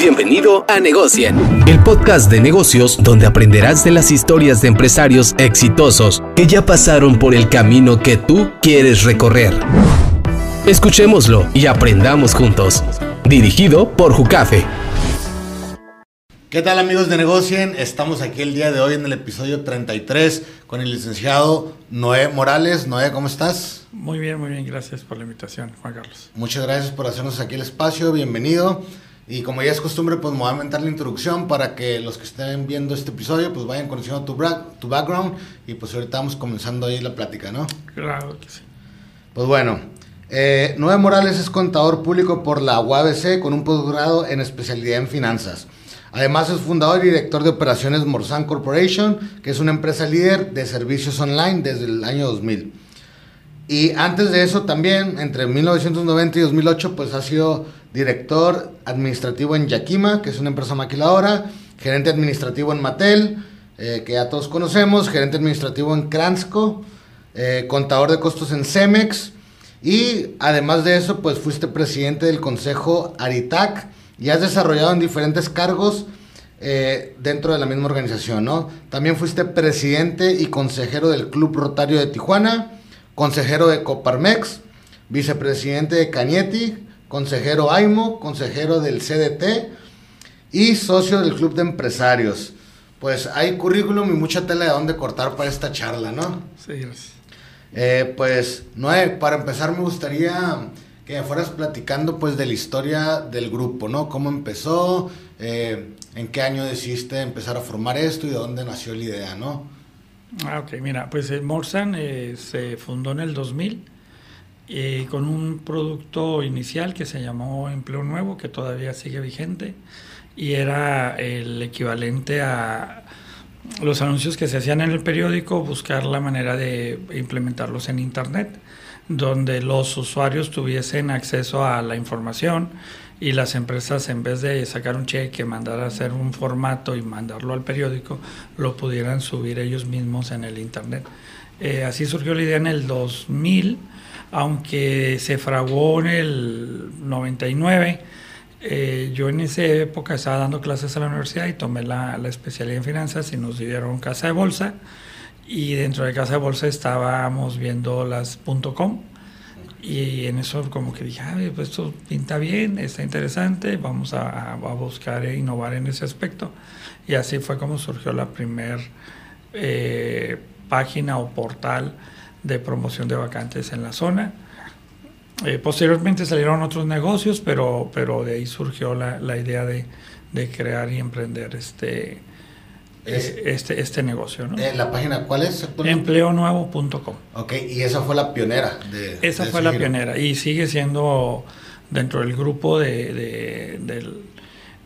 Bienvenido a Negocien, el podcast de negocios donde aprenderás de las historias de empresarios exitosos que ya pasaron por el camino que tú quieres recorrer. Escuchémoslo y aprendamos juntos. Dirigido por Jucafe. ¿Qué tal amigos de Negocien? Estamos aquí el día de hoy en el episodio 33 con el licenciado Noé Morales. Noé, ¿cómo estás? Muy bien, muy bien. Gracias por la invitación, Juan Carlos. Muchas gracias por hacernos aquí el espacio. Bienvenido. Y como ya es costumbre, pues me voy a inventar la introducción para que los que estén viendo este episodio pues vayan conociendo tu, tu background y pues ahorita vamos comenzando ahí la plática, ¿no? Claro que sí. Pues bueno, eh, Noé Morales es contador público por la UABC con un posgrado en especialidad en finanzas. Además es fundador y director de operaciones Morsan Corporation, que es una empresa líder de servicios online desde el año 2000. Y antes de eso también, entre 1990 y 2008, pues ha sido director administrativo en Yakima, que es una empresa maquiladora, gerente administrativo en Mattel, eh, que ya todos conocemos, gerente administrativo en Kransco, eh, contador de costos en Cemex, y además de eso, pues fuiste presidente del consejo Aritac, y has desarrollado en diferentes cargos eh, dentro de la misma organización, ¿no? También fuiste presidente y consejero del Club Rotario de Tijuana, consejero de Coparmex, vicepresidente de Cañeti, consejero AIMO, consejero del CDT y socio del Club de Empresarios. Pues hay currículum y mucha tela de dónde cortar para esta charla, ¿no? Sí, gracias. Eh, pues, Noé, para empezar me gustaría que fueras platicando pues de la historia del grupo, ¿no? Cómo empezó, eh, en qué año decidiste empezar a formar esto y de dónde nació la idea, ¿no? Ah, ok, mira, pues eh, Morsan eh, se fundó en el 2000 con un producto inicial que se llamó Empleo Nuevo, que todavía sigue vigente, y era el equivalente a los anuncios que se hacían en el periódico, buscar la manera de implementarlos en Internet donde los usuarios tuviesen acceso a la información y las empresas en vez de sacar un cheque, mandar a hacer un formato y mandarlo al periódico, lo pudieran subir ellos mismos en el Internet. Eh, así surgió la idea en el 2000, aunque se fraguó en el 99. Eh, yo en esa época estaba dando clases a la universidad y tomé la, la especialidad en finanzas y nos dieron casa de bolsa y dentro de Casa de Bolsa estábamos viendo las .com y en eso como que dije, Ay, pues esto pinta bien, está interesante, vamos a, a, buscar e innovar en ese aspecto. Y así fue como surgió la primera eh, página o portal de promoción de vacantes en la zona. Eh, posteriormente salieron otros negocios, pero, pero de ahí surgió la, la idea de, de, crear y emprender este, eh, este, este negocio. ¿no? Eh, ¿La página cuál es? Empleonuevo.com. Ok, y esa fue la pionera. De, esa fue la pionera y sigue siendo dentro del grupo de,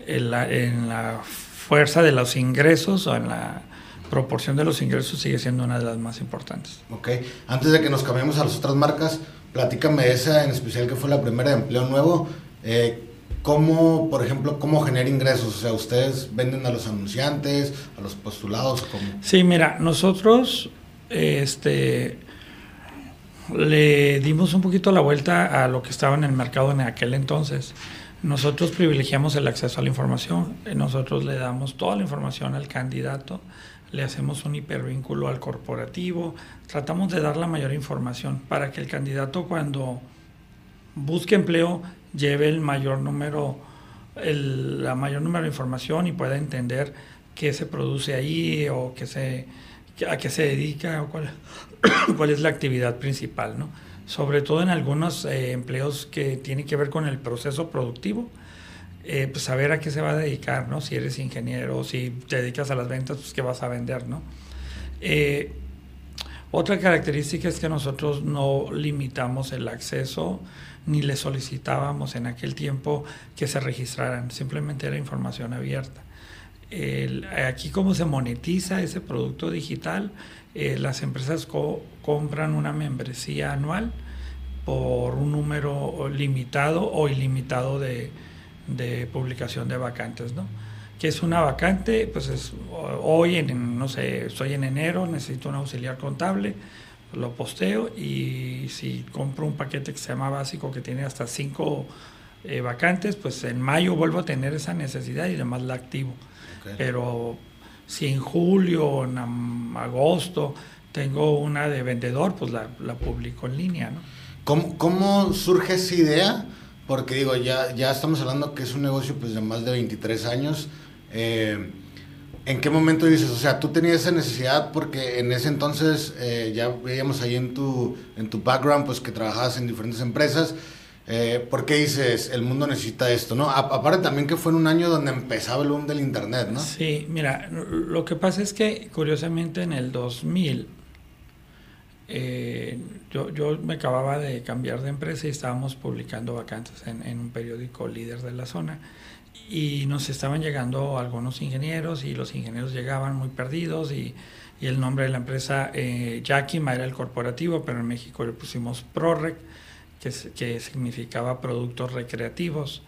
en, la, fuerza de los ingresos o en la proporción de los ingresos sigue siendo una de las más importantes. Ok, antes de que nos cambiemos a las otras marcas, platícame esa en especial que fue la primera de Empleo Nuevo. Eh, ¿Cómo, por ejemplo, cómo genera ingresos? O sea, ¿ustedes venden a los anunciantes, a los postulados? ¿cómo? Sí, mira, nosotros este, le dimos un poquito la vuelta a lo que estaba en el mercado en aquel entonces. Nosotros privilegiamos el acceso a la información, nosotros le damos toda la información al candidato, le hacemos un hipervínculo al corporativo, tratamos de dar la mayor información para que el candidato cuando busque empleo lleve el mayor número, el, la mayor número de información y pueda entender qué se produce ahí o qué se, a qué se dedica o cuál, cuál es la actividad principal, ¿no? Sobre todo en algunos eh, empleos que tienen que ver con el proceso productivo, eh, pues saber a qué se va a dedicar, ¿no? Si eres ingeniero, si te dedicas a las ventas, pues qué vas a vender, ¿no? Eh, otra característica es que nosotros no limitamos el acceso ni le solicitábamos en aquel tiempo que se registraran, simplemente era información abierta. aquí cómo se monetiza ese producto digital, eh, las empresas compran una membresía anual por un número limitado o ilimitado de, de publicación de vacantes, ¿no? que es una vacante, pues es hoy en, no sé, estoy en enero, necesito un auxiliar contable, lo posteo y si compro un paquete que se llama básico que tiene hasta cinco eh, vacantes, pues en mayo vuelvo a tener esa necesidad y además la activo. Pero si en julio en agosto tengo una de vendedor, pues la, la publico en línea, ¿no? ¿Cómo, ¿Cómo, surge esa idea? Porque digo, ya, ya estamos hablando que es un negocio pues de más de 23 años. Eh, ¿En qué momento dices, o sea, tú tenías esa necesidad porque en ese entonces eh, ya veíamos ahí en tu, en tu background pues que trabajabas en diferentes empresas eh, ¿Por qué dices, el mundo necesita esto? ¿no? aparte también que fue en un año donde empezaba el boom del Internet, ¿no? Sí, mira, lo que pasa es que curiosamente en el 2000 eh, yo, yo, me acababa de cambiar de empresa y estábamos publicando vacantes en, en, un periódico líder de la zona y nos estaban llegando algunos ingenieros y los ingenieros llegaban muy perdidos y, y el nombre de la empresa eh, Yakima era el corporativo, pero en México le pusimos ProRec que, significaba productos recreativos.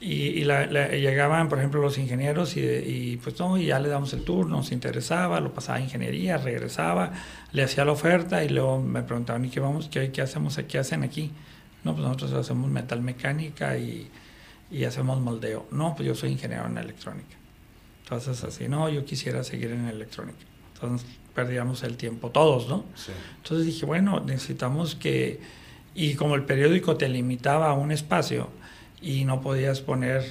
Y, llegaban, por ejemplo, los ingenieros y, pues no, y ya le damos el turno, nos interesaba, lo pasaba a ingeniería, regresaba, le hacía la oferta y luego me preguntaban, ¿y qué, vamos, qué, qué hacemos, qué hacen aquí? No, pues nosotros hacemos metal mecánica y, y hacemos moldeo. No, pues yo soy ingeniero en electrónica. Entonces así, no, yo quisiera seguir en electrónica. Entonces perdíamos el tiempo todos, ¿no? Entonces dije, bueno, necesitamos que y como el periódico te limitaba a un espacio y no podías poner,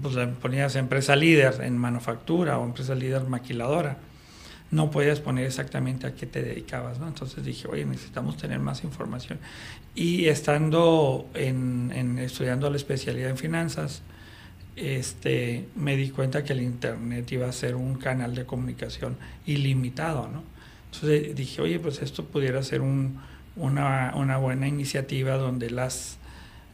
pues ponías empresa líder en manufactura o empresa líder maquiladora, no podías poner exactamente a qué te dedicabas, ¿no? Entonces dije, oye, necesitamos tener más información. Y estando en, en estudiando la especialidad en finanzas, este, me di cuenta que el Internet iba a ser un canal de comunicación ilimitado, ¿no? Entonces dije, oye, pues esto pudiera ser un, una, una buena iniciativa donde las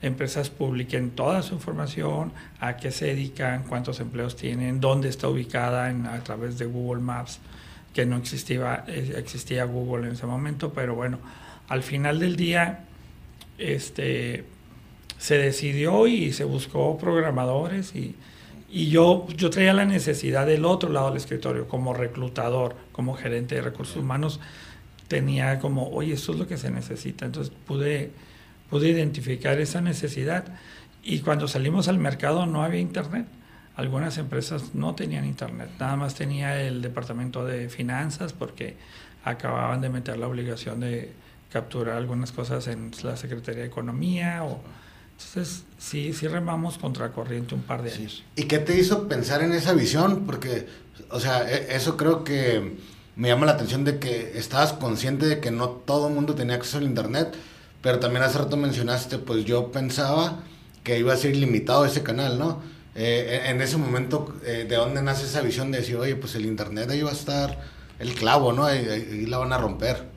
empresas publiquen toda su información, a qué se dedican, cuántos empleos tienen, dónde está ubicada a través de Google Maps, que no existía, eh, existía Google en ese momento, pero bueno, al final del día este, se decidió y se buscó programadores y, y yo, yo traía la necesidad del otro lado del escritorio, como reclutador, como gerente de recursos humanos, tenía como, oye, esto es lo que se necesita. Entonces pude, pude identificar esa necesidad y cuando salimos al mercado no había internet. Algunas empresas no tenían internet, nada más tenía el departamento de finanzas porque acababan de meter la obligación de capturar algunas cosas en la Secretaría de Economía o, entonces, sí, sí remamos contra corriente un par de años. ¿Y qué te hizo pensar en esa visión? Porque, o sea, e, eso creo que me llama la atención de que estabas consciente de que no todo el mundo tenía acceso al internet, pero también hace rato mencionaste, pues yo pensaba que iba a ser limitado ese canal, ¿no? Eh, en ese momento, eh, ¿de dónde nace esa visión de decir, oye, pues el internet ahí va a estar el clavo, ¿no? Ahí, la van a romper.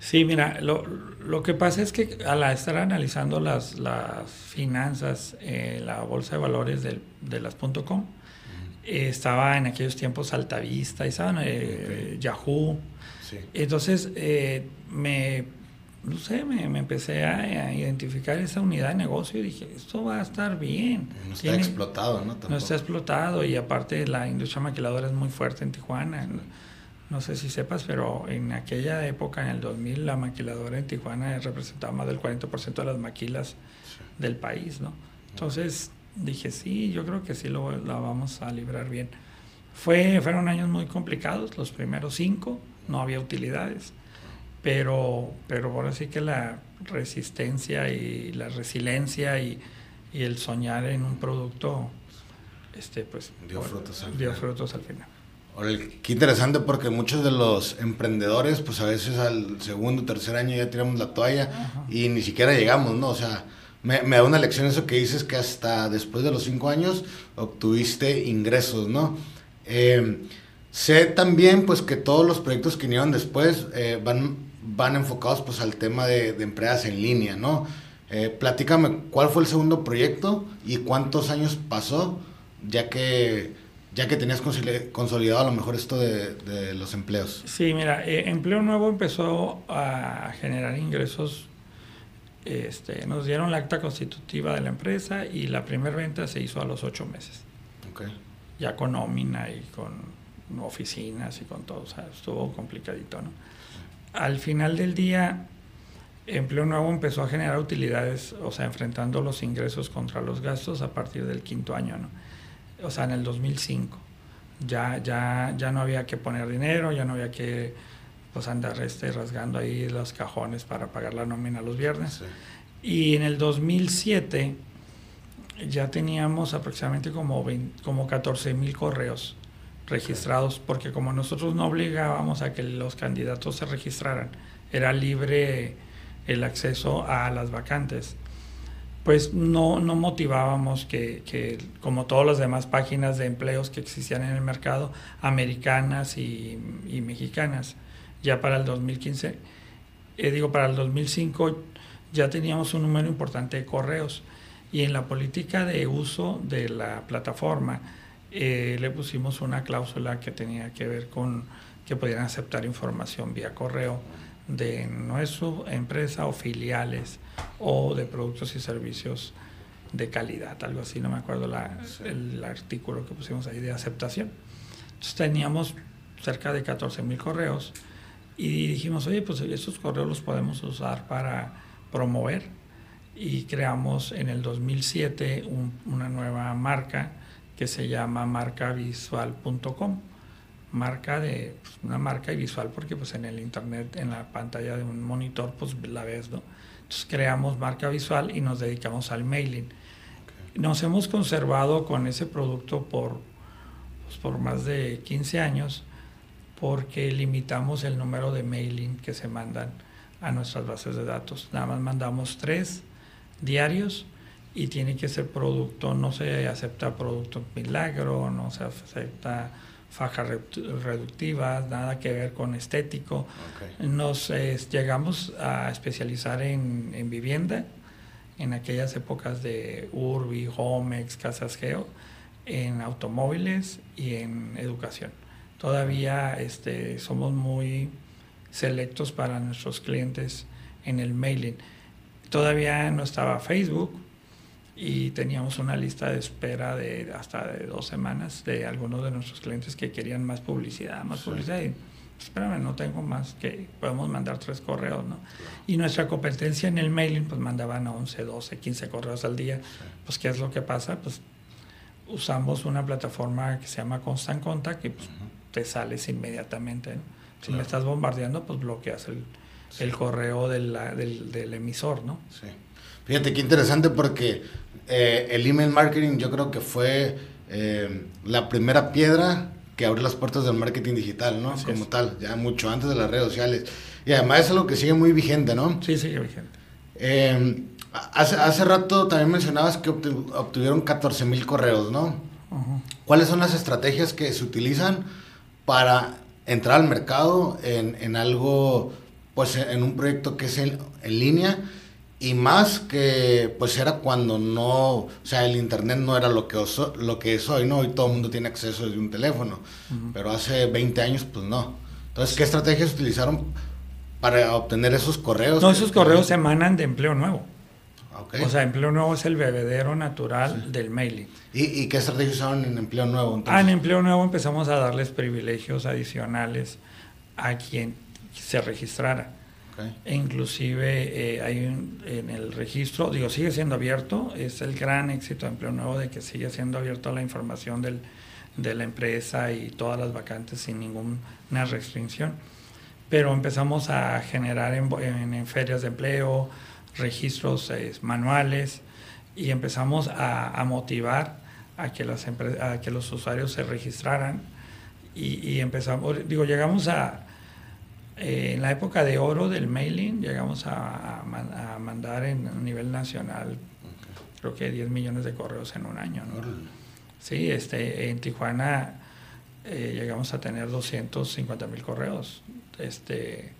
Sí, mira, lo, lo, que pasa es que al estar analizando las, las finanzas, eh, la bolsa de valores del, de las .com, estaba en aquellos tiempos Altavista, y estaban eh, Yahoo. Entonces, eh, me, no sé, me, empecé a, identificar esa unidad de negocio y dije, esto va a estar bien. No está explotado, ¿no? No está explotado y aparte la industria maquiladora es muy fuerte en Tijuana. No sé si sepas, pero en aquella época, en el 2000, la maquiladora en Tijuana representaba más del 40% de las maquilas del país, ¿no? Entonces, dije, sí, yo creo que sí lo, la vamos a librar bien. Fue, fueron años muy complicados, los primeros cinco, no había utilidades, pero, pero ahora sí que la resistencia y la resiliencia y, y el soñar en un producto, este, pues, dio, frutos, al dio frutos al final. Qué interesante porque muchos de los emprendedores, pues a veces al segundo, tercer año ya tiramos la toalla y ni siquiera llegamos, ¿no? O sea, me, da una lección eso que dices que hasta después de los cinco años obtuviste ingresos, ¿no? Eh, sé también pues que todos los proyectos que vinieron después eh, van, van enfocados pues al tema de, de empresas en línea, ¿no? Eh, platícame cuál fue el segundo proyecto y cuántos años pasó ya que ya que tenías consolidado a lo mejor esto de, de los empleos. Sí, mira, Empleo Nuevo empezó a generar ingresos este, nos dieron la acta constitutiva de la empresa y la primera venta se hizo a los ocho meses. Ya con nómina y con oficinas y con todo, o sea, estuvo complicadito, ¿no? Al final del día, Empleo Nuevo empezó a generar utilidades, o sea, enfrentando los ingresos contra los gastos a partir del quinto año, ¿no? O sea, en el 2005. Ya, ya, ya no había que poner dinero, ya no había que pues, andar este, rasgando ahí los cajones para pagar la nómina los viernes. Y en el 2007 ya teníamos aproximadamente como, como 14 mil correos registrados, porque como nosotros no obligábamos a que los candidatos se registraran, era libre el acceso a las vacantes, pues no, no motivábamos que, que, como todas las demás páginas de empleos que existían en el mercado, americanas y, y mexicanas, ya para el 2015, eh, digo, para el 2005 ya teníamos un número importante de correos y en la política de uso de la plataforma eh, le pusimos una cláusula que tenía que ver con que pudieran aceptar información vía correo de nuestra empresa o filiales o de productos y servicios de calidad, algo así, no me acuerdo la, el artículo que pusimos ahí de aceptación. Entonces teníamos cerca de 14 mil correos y dijimos, oye, pues estos correos los podemos usar para promover y creamos en el 2007 una nueva marca que se llama marcavisual.com. Marca de pues, una marca y visual porque pues en el internet, en la pantalla de un monitor, pues la ves, ¿no? Entonces creamos marca visual y nos dedicamos al mailing. Nos hemos conservado con ese producto por, pues, por más de 15 años porque limitamos el número de mailing que se mandan a nuestras bases de datos. Nada más mandamos tres diarios y tiene que ser producto, no se acepta producto milagro, no se acepta fajas reductivas, nada que ver con estético. Nos llegamos a especializar en, en, vivienda en aquellas épocas de Urbi, Homex, Casas Geo, en automóviles y en educación. Todavía este, somos muy selectos para nuestros clientes en el mailing. Todavía no estaba Facebook y teníamos una lista de espera de hasta de dos semanas de algunos de nuestros clientes que querían más publicidad, más publicidad. Y, espérame, no tengo más que podemos mandar tres correos, ¿no? Y nuestra competencia en el mailing, pues mandaban 11, 12, 15 correos al día. Pues, ¿qué es lo que pasa? Pues usamos una plataforma que se llama Constant Contact y pues, te sales inmediatamente. Si me estás bombardeando, pues bloqueas el, el correo del, del, emisor, ¿no? Sí. Fíjate qué interesante porque eh, el email marketing yo creo que fue eh, la primera piedra que abrió las puertas del marketing digital, ¿no? Como tal, ya mucho antes de las redes sociales. Y además es algo que sigue muy vigente, ¿no? Sí, sigue vigente. Eh, hace, hace rato también mencionabas que obtuvieron 14 mil correos, ¿no? ¿Cuáles son las estrategias que se utilizan para entrar al mercado en, en algo, pues en un proyecto que es en, en, línea y más que pues era cuando no, o sea, el internet no era lo que, lo que es hoy, ¿no? Hoy todo el mundo tiene acceso desde un teléfono, pero hace 20 años pues no. Entonces, ¿qué estrategias utilizaron para obtener esos correos? No, esos correos se emanan de empleo nuevo. O sea, Empleo Nuevo es el bebedero natural del mailing. ¿Y, qué estrategias usaron en Empleo Nuevo? Entonces? Ah, en Empleo Nuevo empezamos a darles privilegios adicionales a quien se registrara. E inclusive eh, hay en el registro, digo, sigue siendo abierto, es el gran éxito de Empleo Nuevo de que sigue siendo abierto la información del, de la empresa y todas las vacantes sin ninguna restricción. Pero empezamos a generar en, ferias de empleo, registros eh, manuales y empezamos a, motivar a que, las a que los usuarios se registraran y, empezamos, digo, llegamos a, eh, en la época de oro del mailing, llegamos a, a, mandar en, a nivel nacional, creo que 10 millones de correos en un año. ¿no? Sí, este, en Tijuana eh, llegamos a tener 250 mil correos. Este,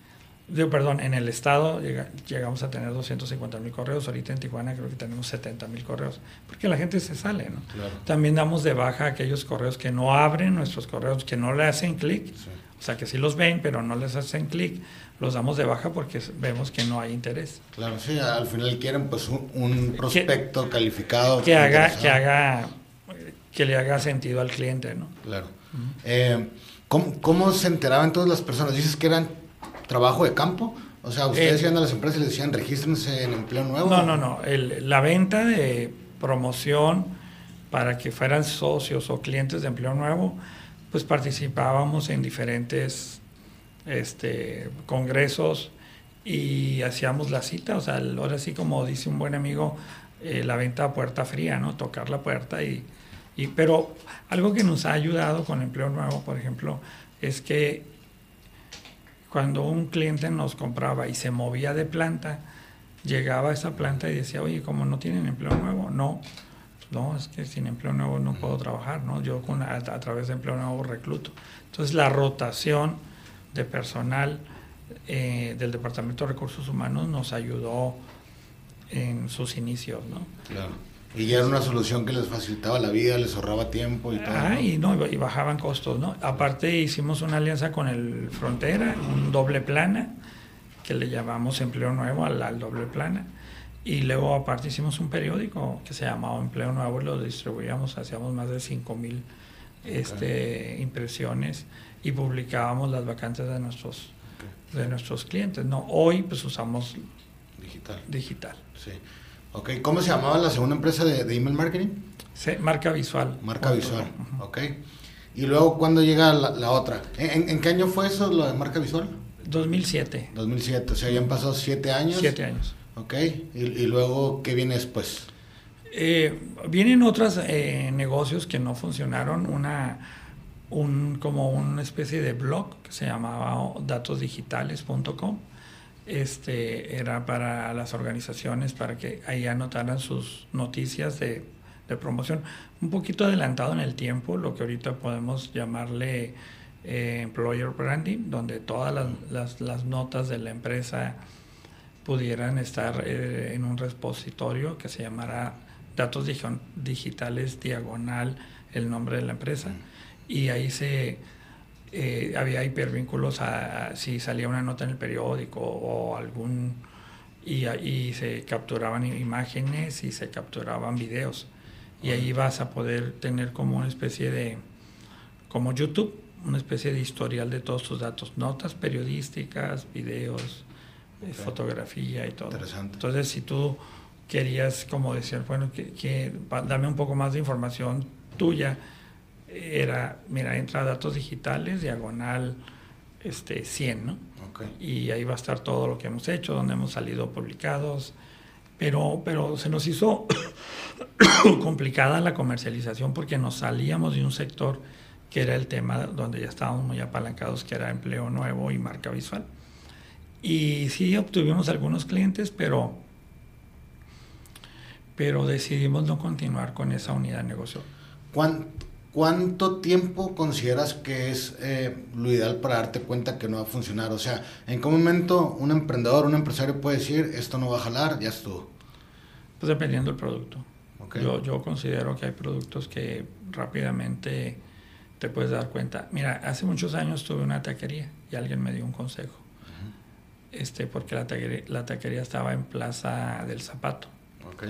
perdón, en el estado llegamos a tener 250 mil correos, ahorita en Tijuana creo que tenemos 70 mil correos, porque la gente se sale, ¿no? También damos de baja aquellos correos que no abren nuestros correos, que no le hacen clic, o sea, que sí los ven, pero no les hacen clic, los damos de baja porque vemos que no hay interés. Claro, sí, al final quieren pues un, prospecto calificado. Que haga, que haga, que le haga sentido al cliente, ¿no? Claro. Eh, ¿cómo, ¿Cómo se enteraban todas las personas? Dices que eran trabajo de campo O sea, ustedes Eh, iban a las empresas y les decían, regístrense en empleo nuevo. No, no, no. El- la venta de promoción para que fueran socios o clientes de empleo nuevo, pues participábamos en diferentes este, congresos y hacíamos la cita. O sea, ahora sí, como dice un buen amigo, eh, la venta a puerta fría, ¿no? Tocar la puerta y, y... Pero algo que nos ha ayudado con empleo nuevo, por ejemplo, es que cuando un cliente nos compraba y se movía de planta, llegaba a esa planta y decía, oye, como no tienen empleo nuevo, no, no, es que sin empleo nuevo no puedo trabajar, ¿no? Yo con, a, a través de empleo nuevo recluto. Entonces la rotación de personal eh, del Departamento de Recursos Humanos nos ayudó en sus inicios, ¿no? Claro. Y ya era una solución que les facilitaba la vida, les ahorraba tiempo y todo. Ah, y, no, y bajaban costos, ¿no? Aparte hicimos una alianza con el Frontera, un doble plana, que le llamamos Empleo Nuevo al, al doble plana. Y luego aparte hicimos un periódico que se llamaba Empleo Nuevo lo distribuíamos, hacíamos más de 5 mil este, impresiones y publicábamos las vacantes de nuestros, de nuestros clientes. ¿no? Hoy pues usamos Digital. digital. Sí. Ok, ¿cómo se llamaba la segunda empresa de, de email marketing? Se- marca visual. Marca visual. Ok. Y luego, ¿cuándo llega la, la otra? ¿En, en- en qué año fue eso, lo de marca visual? 2007. 2007. O sea, ya han pasado siete años. Siete años. Ok. Y, luego, ¿qué viene después? Eh, vienen otros eh, negocios que no funcionaron. Una, un, como una especie de blog que se llamaba datosdigitales.com. Este era para las organizaciones para que ahí anotaran sus noticias de, promoción. Un poquito adelantado en el tiempo, lo que ahorita podemos llamarle eh, employer branding, donde todas las notas de la empresa pudieran estar eh, en un repositorio que se llamara datos Digi- digitales diagonal el nombre de la empresa. Y ahí se eh, había hipervínculos a, a si salía una nota en el periódico o algún y ahí se capturaban imágenes y se capturaban videos. Y ahí vas a poder tener como una especie de como YouTube una especie de historial de todos tus datos notas periodísticas videos fotografía y todo Interesante. entonces si tú querías como decir bueno que, dame un poco más de información tuya era mira entra a datos digitales diagonal este 100 no Ok. y ahí va a estar todo lo que hemos hecho, donde hemos salido publicados, pero, pero se nos hizo complicada la comercialización porque nos salíamos de un sector que era el tema donde ya estábamos muy apalancados, que era empleo nuevo y marca visual. Y sí obtuvimos algunos clientes, pero, pero decidimos no continuar con esa unidad de negocio. ¿Cuán- ¿Cuánto tiempo consideras que es eh, lo ideal para darte cuenta que no va a funcionar? O sea, ¿en qué momento un emprendedor, un empresario puede decir, esto no va a jalar, ya estuvo? Pues dependiendo del producto. Yo, yo considero que hay productos que rápidamente te puedes dar cuenta. Mira, hace muchos años tuve una taquería y alguien me dio un consejo. Este, porque la taquería, la taquería estaba en Plaza del Zapato Ok.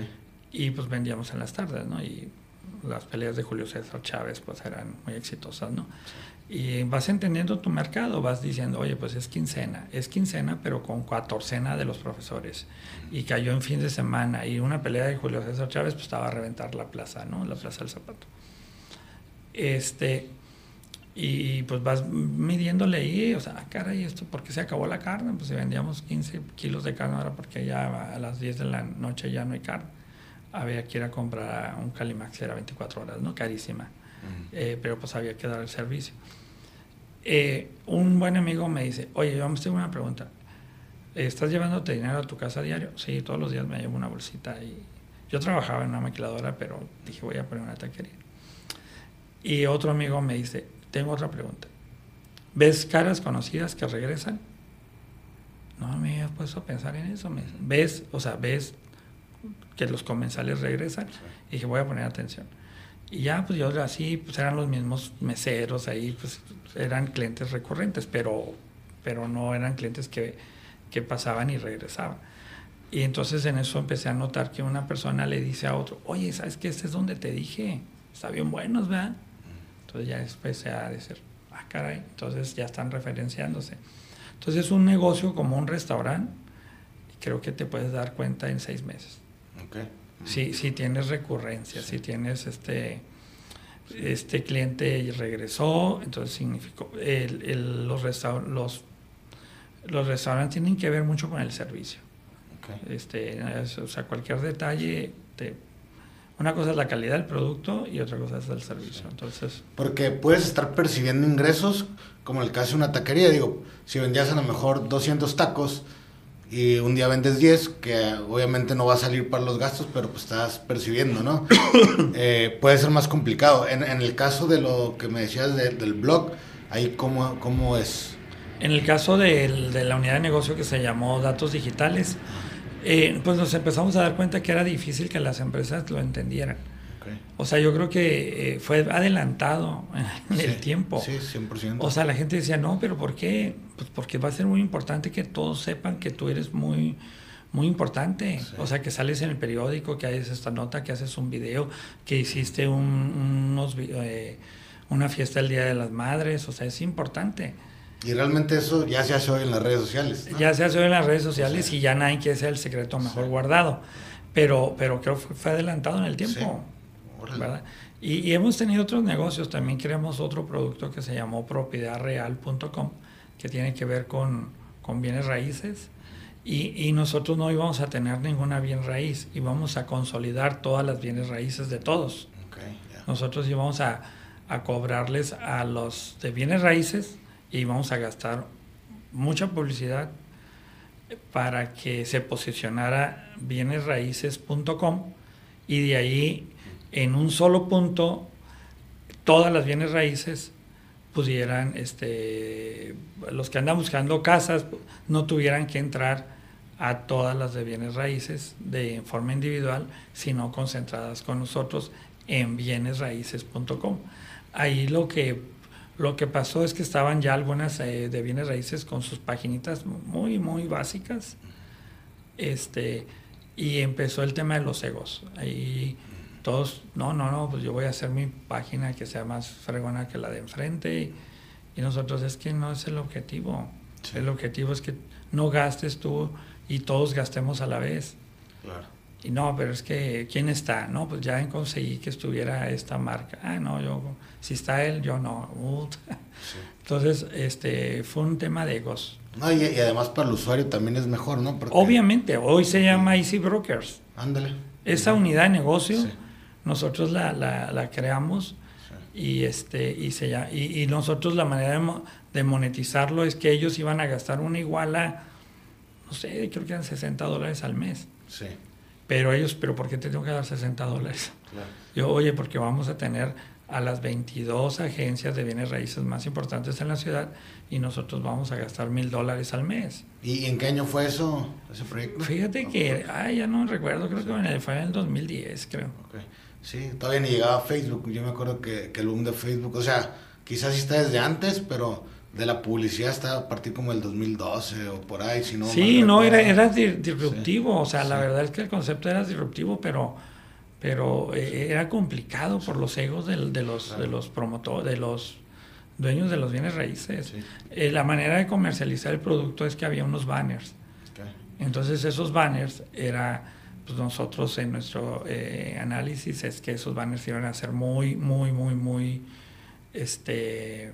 y pues vendíamos en las tardes, ¿no? Y las peleas de Julio César Chávez pues eran muy exitosas, ¿no? Y vas entendiendo tu mercado, vas diciendo, oye, pues es quincena, es quincena pero con cuatorcena de los profesores. Y cayó en fin de semana y una pelea de Julio César Chávez pues estaba a reventar la plaza, ¿no? La Plaza del Zapato. Este, y pues vas midiéndole ahí, o sea, ah, caray, ¿esto por qué se acabó la carne? Pues si vendíamos 15 kilos de carne ahora porque ya a las 10 de la noche ya no hay carne. Había que ir a comprar un Calimax, era 24 horas, ¿no? Carísima. Eh, pero pues había que dar el servicio. Eh, un buen amigo me dice, oye, yo me tengo una pregunta. ¿Estás llevándote dinero a tu casa a diario? Sí, todos los días me llevo una bolsita. Y yo trabajaba en una maquiladora, pero dije, voy a poner una taquería. Y otro amigo me dice, tengo otra pregunta. ¿Ves caras conocidas que regresan? No me había puesto a pensar en eso. ¿Ves, o sea, ves que los comensales regresan? Y dije, voy a poner atención. Y ya, pues yo así, pues eran los mismos meseros ahí, pues eran clientes recurrentes, pero, pero no eran clientes que, que pasaban y regresaban. Y entonces en eso empecé a notar que una persona le dice a otro, oye, ¿sabes qué? Este es donde te dije, está bien buenos, ¿verdad? Entonces ya empecé a decir, ah, caray, entonces ya están referenciándose. Entonces es un negocio como un restaurante, creo que te puedes dar cuenta en seis meses. Okay. Si, si tienes recurrencia, si tienes este, este cliente regresó, entonces significó, el, los, los, los restaurantes tienen que ver mucho con el servicio. Este, o sea, cualquier detalle, te, una cosa es la calidad del producto y otra cosa es el servicio. Entonces, Porque puedes estar percibiendo ingresos, como el caso de una taquería, digo, si vendías a lo mejor 200 tacos, y un día vendes 10, que obviamente no va a salir para los gastos, pero pues estás percibiendo, ¿no? Eh, puede ser más complicado. En, en, el caso de lo que me decías del blog, ahí cómo, cómo es. En el caso de, de, la unidad de negocio que se llamó Datos Digitales, eh, pues nos empezamos a dar cuenta que era difícil que las empresas lo entendieran. O sea, yo creo que eh, fue adelantado en el tiempo. Sí, 100%. O sea, la gente decía, no, pero ¿por qué? Pues porque va a ser muy importante que todos sepan que tú eres muy, muy importante. O sea, que sales en el periódico, que haces esta nota, que haces un video, que hiciste un, unos, eh, una fiesta el Día de las Madres. O sea, es importante. Y realmente eso ya se hace hoy en las redes sociales. Ya se hace hoy en las redes sociales y ya nadie quiere ser el secreto mejor guardado. Pero, pero creo que fue adelantado en el tiempo. Y, hemos tenido otros negocios, también creamos otro producto que se llamó propiedadreal.com, que tiene que ver con, con bienes raíces. Y, y, nosotros no íbamos a tener ninguna bien raíz, íbamos a consolidar todas las bienes raíces de todos. Nosotros íbamos a, a, cobrarles a los de bienes raíces y íbamos a gastar mucha publicidad para que se posicionara bienesraíces.com y de ahí en un solo punto todas las bienes raíces pudieran, este, los que andan buscando casas no tuvieran que entrar a todas las de bienes raíces de forma individual, sino concentradas con nosotros en bienesraíces.com. Ahí lo que, lo que pasó es que estaban ya algunas eh, de bienes raíces con sus paginitas muy, muy básicas. Este, y empezó el tema de los egos. Ahí todos, no, no, no, pues yo voy a hacer mi página que sea más fregona que la de enfrente. Y, nosotros es que no es el objetivo. El objetivo es que no gastes tú y todos gastemos a la vez. Claro. Y no, pero es que, ¿quién está? No, pues ya conseguí que estuviera esta marca. Ah, no, yo, si está él, yo no. Entonces, este, fue un tema de egos. No, y, además para el usuario también es mejor, ¿no? Obviamente, hoy se llama Easy Brokers. Ándale. Esa unidad de negocio nosotros la, la, creamos y, este, y, se, y, y, nosotros la manera de, monetizarlo es que ellos iban a gastar una iguala, no sé, creo que eran 60 dólares al mes. Sí. Pero ellos, ¿pero por qué te tengo que dar 60 dólares? Yo, oye, porque vamos a tener a las 22 agencias de bienes raíces más importantes en la ciudad y nosotros vamos a gastar mil dólares al mes. ¿Y en qué año fue eso, ese proyecto? Fíjate que, ay, ya no recuerdo, creo que fue en el 2010, creo. Okay. Sí, todavía ni llegaba Facebook. Yo me acuerdo que, que el boom de Facebook, o sea, quizás sí está desde antes, pero de la publicidad está a partir como el 2012 o por ahí, si no. Sí, no, era, era disruptivo, o sea, la verdad es que el concepto era disruptivo, pero, pero eh, era complicado por los egos de, de los, de los promotores, de los dueños de los bienes raíces. Eh, la manera de comercializar el producto es que había unos banners. Entonces esos banners era pues nosotros en nuestro eh, análisis es que esos banners iban a ser muy, muy, muy, muy, este,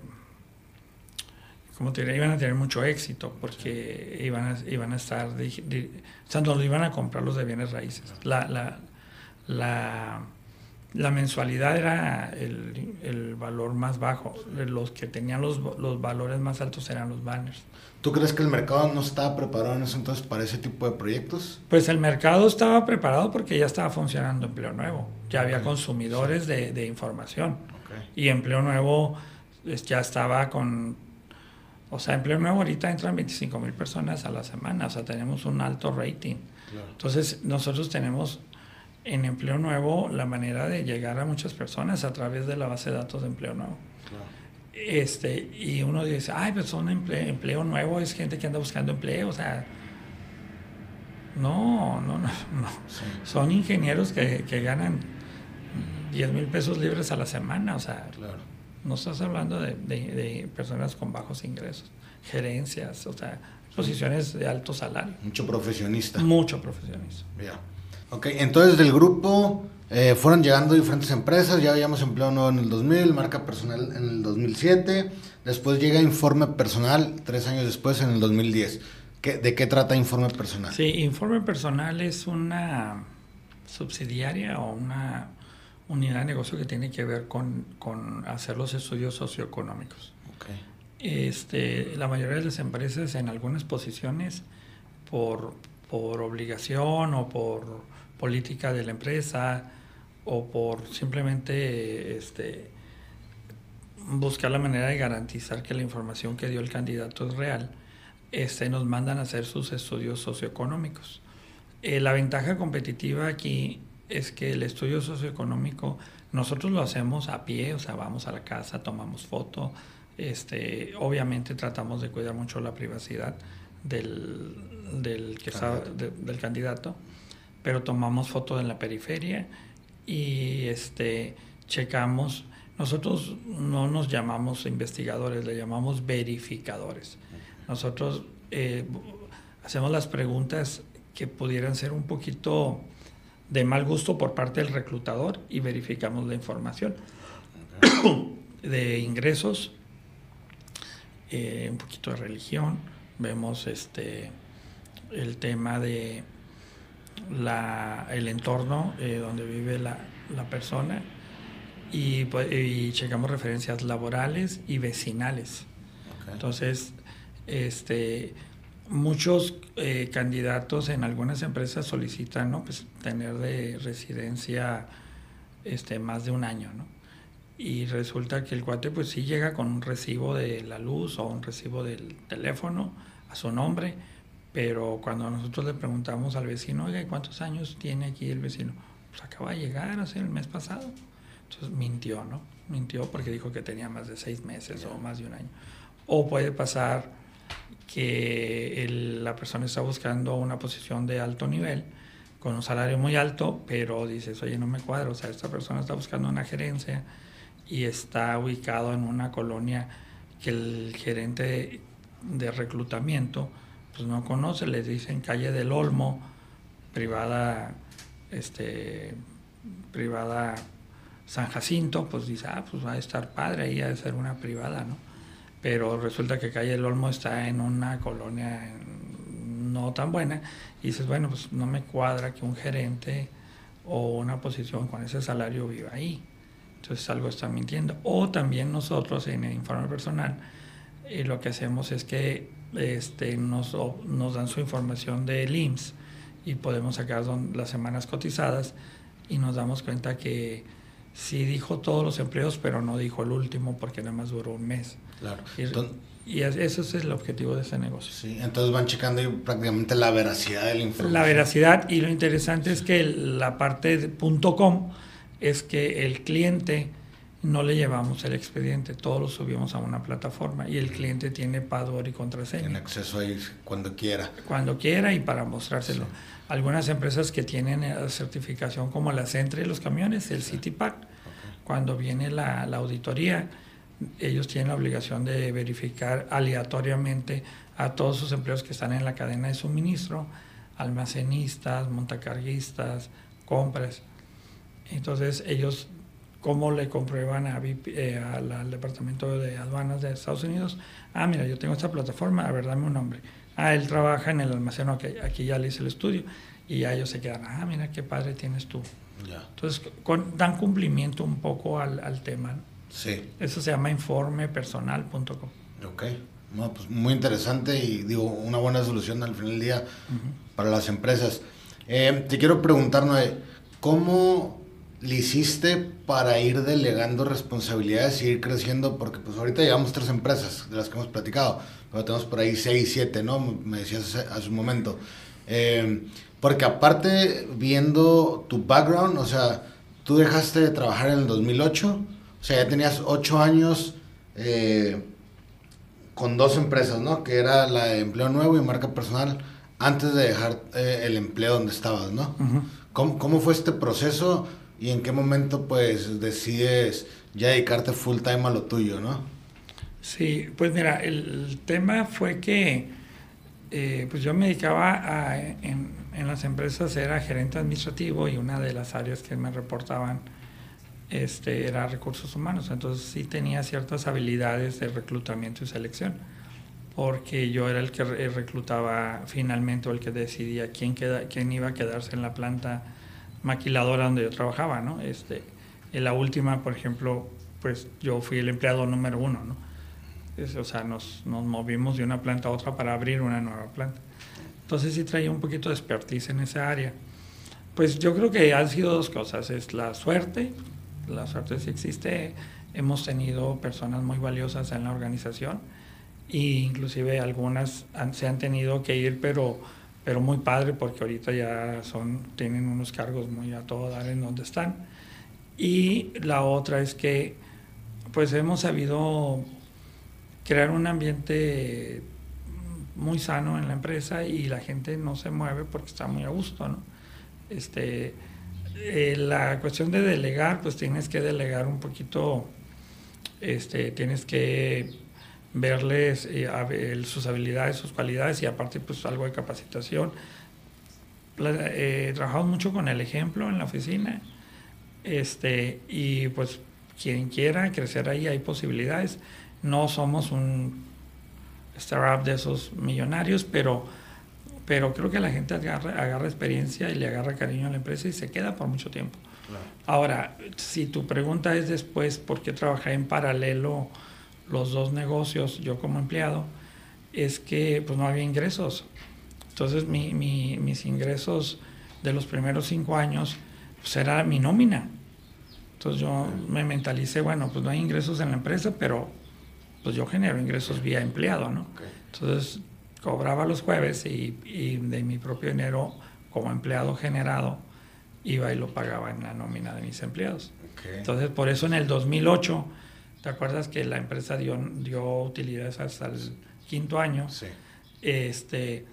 como te diría, iban a tener mucho éxito porque iban a, iban a estar, o sea, nos iban a comprar los de bienes raíces. La, la, la, la mensualidad era el, el, valor más bajo, los que tenían los, los valores más altos eran los banners. ¿Tú crees que el mercado no estaba preparado en ese entonces para ese tipo de proyectos? Pues el mercado estaba preparado porque ya estaba funcionando empleo nuevo. Ya había consumidores de, de, información. Y empleo nuevo ya estaba con... O sea, empleo nuevo ahorita entran 25 mil personas a la semana. O sea, tenemos un alto rating. Entonces, nosotros tenemos en empleo nuevo la manera de llegar a muchas personas a través de la base de datos de empleo nuevo. Este, y uno dice, ay, pues son empleo, empleo nuevo, es gente que anda buscando empleo, o sea, no, no, no, Son ingenieros que, que ganan 10 mil pesos libres a la semana, o sea, No estás hablando de, de, personas con bajos ingresos, gerencias, o sea, posiciones de alto salario. Mucho profesionista. Mucho profesionista. Ya. Ok, entonces del grupo eh, fueron llegando diferentes empresas, ya habíamos empleo nuevo en el 2000, marca personal en el 2007, después llega Informe Personal tres años después en el 2010. ¿De qué trata Informe Personal? Sí, Informe Personal es una subsidiaria o una unidad de negocio que tiene que ver con, con hacer los estudios socioeconómicos. Okay. Este, la mayoría de las empresas en algunas posiciones, por, por obligación o por política de la empresa o por simplemente este, buscar la manera de garantizar que la información que dio el candidato es real, este, nos mandan a hacer sus estudios socioeconómicos. Eh, la ventaja competitiva aquí es que el estudio socioeconómico nosotros lo hacemos a pie, o sea, vamos a la casa, tomamos foto, este, obviamente tratamos de cuidar mucho la privacidad del, del, que del candidato, pero tomamos foto en la periferia y este, checamos. Nosotros no nos llamamos investigadores, le llamamos verificadores. Nosotros eh, hacemos las preguntas que pudieran ser un poquito de mal gusto por parte del reclutador y verificamos la información de ingresos, eh, un poquito de religión, vemos este el tema de la, el entorno eh, donde vive la, la persona y, pues, y, checamos referencias laborales y vecinales. Entonces, este, muchos eh, candidatos en algunas empresas solicitan ¿no? pues, tener de residencia este, más de un año. ¿no? Y resulta que el cuate pues sí llega con un recibo de la luz o un recibo del teléfono a su nombre, pero cuando nosotros le preguntamos al vecino, oiga, ¿cuántos años tiene aquí el vecino? Pues acaba de llegar hace el mes pasado. Entonces mintió, ¿no? Mintió porque dijo que tenía más de seis meses o más de un año. O puede pasar que la persona está buscando una posición de alto nivel con un salario muy alto, pero dices, oye, no me cuadro, o sea, esta persona está buscando una gerencia y está ubicado en una colonia que el gerente de reclutamiento pues no conoce, le dicen calle del Olmo, privada, este, privada San Jacinto, pues dice, ah, pues va a estar padre, ahí de ser una privada, ¿no? Pero resulta que calle del Olmo está en una colonia no tan buena, y dices, bueno, pues no me cuadra que un gerente o una posición con ese salario viva ahí. Entonces algo está mintiendo. O también nosotros en el informe personal, eh, lo que hacemos es que este, nos, nos dan su información del IMSS y podemos sacar las semanas cotizadas y nos damos cuenta que sí dijo todos los empleos, pero no dijo el último porque nada más duró un mes. Claro. Y, eso es el objetivo de ese negocio. Sí, entonces van checando prácticamente la veracidad de la información. La veracidad y lo interesante es que la parte de .com es que el cliente no le llevamos el expediente, todo lo subimos a una plataforma y el cliente tiene password y contraseña. Tiene acceso ahí cuando quiera. Cuando quiera y para mostrárselo. Algunas empresas que tienen eh, certificación como la Centre de los camiones, el CityPack, cuando viene la, auditoría, ellos tienen la obligación de verificar aleatoriamente a todos sus empleos que están en la cadena de suministro, almacenistas, montacarguistas, compras. Entonces ellos cómo le comprueban a eh, al, Departamento de Aduanas de Estados Unidos, ah, mira, yo tengo esta plataforma, a ver, dame un nombre. Ah, él trabaja en el almacén, ok, aquí ya le hice el estudio. Y ya ellos se quedan, ah, mira qué padre tienes tú. Entonces, dan cumplimiento un poco al, al tema. Sí. Eso se llama informepersonal.com. Ok. pues muy interesante y digo, una buena solución al final del día para las empresas. Eh, te quiero preguntar, Noé, ¿cómo le hiciste para ir delegando responsabilidades y ir creciendo? Porque pues ahorita llevamos tres empresas de las que hemos platicado, pero tenemos por ahí seis, siete, ¿no? Me decías hace, un momento. Eh, porque aparte, viendo tu background, o sea, tú dejaste de trabajar en el 2008, o sea, ya tenías ocho años eh, con dos empresas, ¿no? Que era la de empleo nuevo y marca personal, antes de dejar eh, el empleo donde estabas, ¿no? ¿Cómo, ¿Cómo fue este proceso? ¿Y en qué momento pues decides ya dedicarte full time a lo tuyo, ¿no? Sí, pues mira, el, tema fue que eh, pues yo me dedicaba a, en, en, las empresas, era gerente administrativo y una de las áreas que me reportaban este, era recursos humanos, entonces sí tenía ciertas habilidades de reclutamiento y selección, porque yo era el que reclutaba finalmente o el que decidía quién, queda, quién iba a quedarse en la planta maquiladora donde yo trabajaba, ¿no? Este, en la última, por ejemplo, pues yo fui el empleado número uno, ¿no? o sea, nos, nos, movimos de una planta a otra para abrir una nueva planta. Entonces sí traía un poquito de expertise en esa área. Pues yo creo que han sido dos cosas, es la suerte, la suerte sí existe, hemos tenido personas muy valiosas en la organización e inclusive algunas se han tenido que ir, pero, pero muy padre porque ahorita ya son, tienen unos cargos muy a todo dar en donde están. Y la otra es que pues hemos sabido crear un ambiente muy sano en la empresa y la gente no se mueve porque está muy a gusto, ¿no? Este, eh, la cuestión de delegar, pues tienes que delegar un poquito, este, tienes que verles eh, sus habilidades, sus cualidades y aparte pues algo de capacitación. Eh, trabajamos mucho con el ejemplo en la oficina este, y pues quien quiera crecer ahí hay posibilidades. No somos un startup de esos millonarios, pero pero creo que la gente agarra, agarra, experiencia y le agarra cariño a la empresa y se queda por mucho tiempo. Ahora, si tu pregunta es después por qué trabajé en paralelo los dos negocios, yo como empleado, es que pues no había ingresos. Entonces mi, mi, mis ingresos de los primeros cinco años pues era mi nómina. Entonces yo me mentalicé, bueno, pues no hay ingresos en la empresa, pero pues yo genero ingresos vía empleado, ¿no? Entonces cobraba los jueves y, de mi propio dinero como empleado generado iba y lo pagaba en la nómina de mis empleados. Entonces, por eso en el 2008, ¿te acuerdas que la empresa dio, dio utilidades hasta el quinto año? Sí. Este,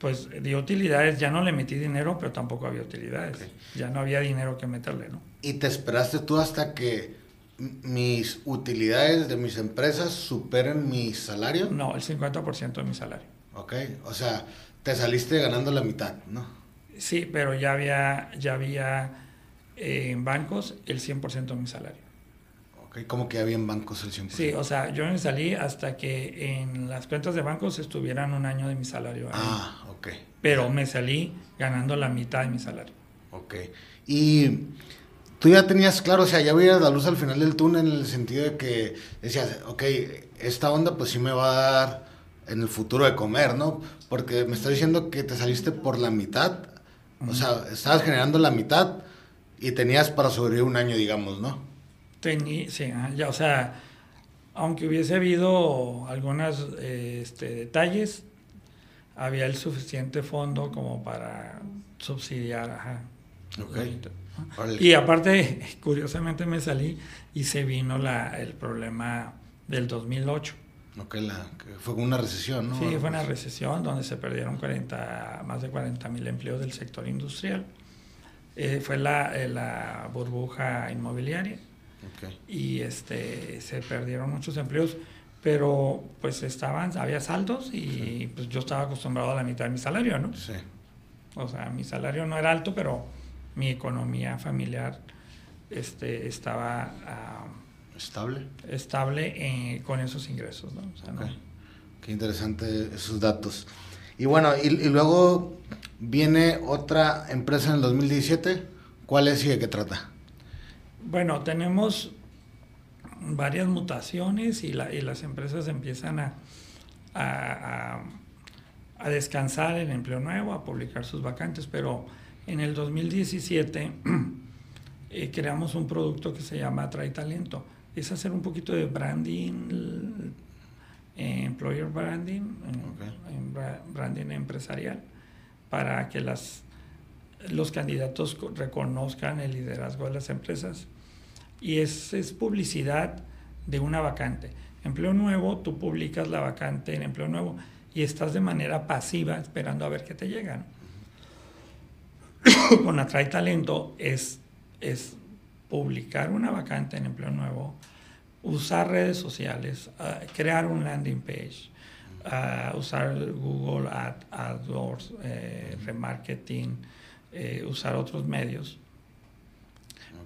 pues dio utilidades, ya no le metí dinero, pero tampoco había utilidades. Ya no había dinero que meterle, ¿no? ¿Y te esperaste tú hasta que mis utilidades de mis empresas superen mi salario? No, el 50% de mi salario. Ok, o sea, te saliste ganando la mitad, ¿no? Sí, pero ya había, ya había eh, en bancos el 100% de mi salario. Ok, ¿cómo que había en bancos el 100%? Sí, o sea, yo me salí hasta que en las cuentas de bancos estuvieran un año de mi salario. Ah, ok. Pero me salí ganando la mitad de mi salario. Ok. Y tú ya tenías claro, o sea, ya veías la luz al final del túnel en el sentido de que decías, ok, esta onda pues sí me va a dar en el futuro de comer, ¿no? Porque me está diciendo que te saliste por la mitad, o sea, estabas generando la mitad y tenías para sobrevivir un año, digamos, ¿no? Tení, sí, ya, o sea, aunque hubiese habido algunos este, detalles, había el suficiente fondo como para subsidiar, ajá. Y aparte, curiosamente me salí y se vino la, el problema del 2008 que la, fue una recesión, ¿no? Sí, fue una recesión donde se perdieron 40, más de 40 mil empleos del sector industrial. Eh, fue la, eh, la, burbuja inmobiliaria y este, se perdieron muchos empleos, pero pues estaban, había saldos y pues yo estaba acostumbrado a la mitad de mi salario, ¿no? Sí. O sea, mi salario no era alto, pero mi economía familiar este, estaba... ¿Estable? Estable eh, con esos ingresos, ¿no? Qué interesante esos datos. Y bueno, y, luego viene otra empresa en el 2017. ¿Cuál es y de qué trata? Bueno, tenemos varias mutaciones y, las empresas empiezan a, a, descansar en empleo nuevo, a publicar sus vacantes, pero en el 2017 eh, creamos un producto que se llama Trae Talento. Es hacer un poquito de branding, eh, employer branding, branding empresarial, para que las, los candidatos reconozcan el liderazgo de las empresas. Y es, es publicidad de una vacante. Empleo nuevo, tú publicas la vacante en empleo nuevo y estás de manera pasiva esperando a ver qué te llegan. Con Atrae Talento es, es publicar una vacante en empleo nuevo, usar redes sociales, ah, crear un landing page, ah, usar Google Ad, AdWords, eh, remarketing, eh, usar otros medios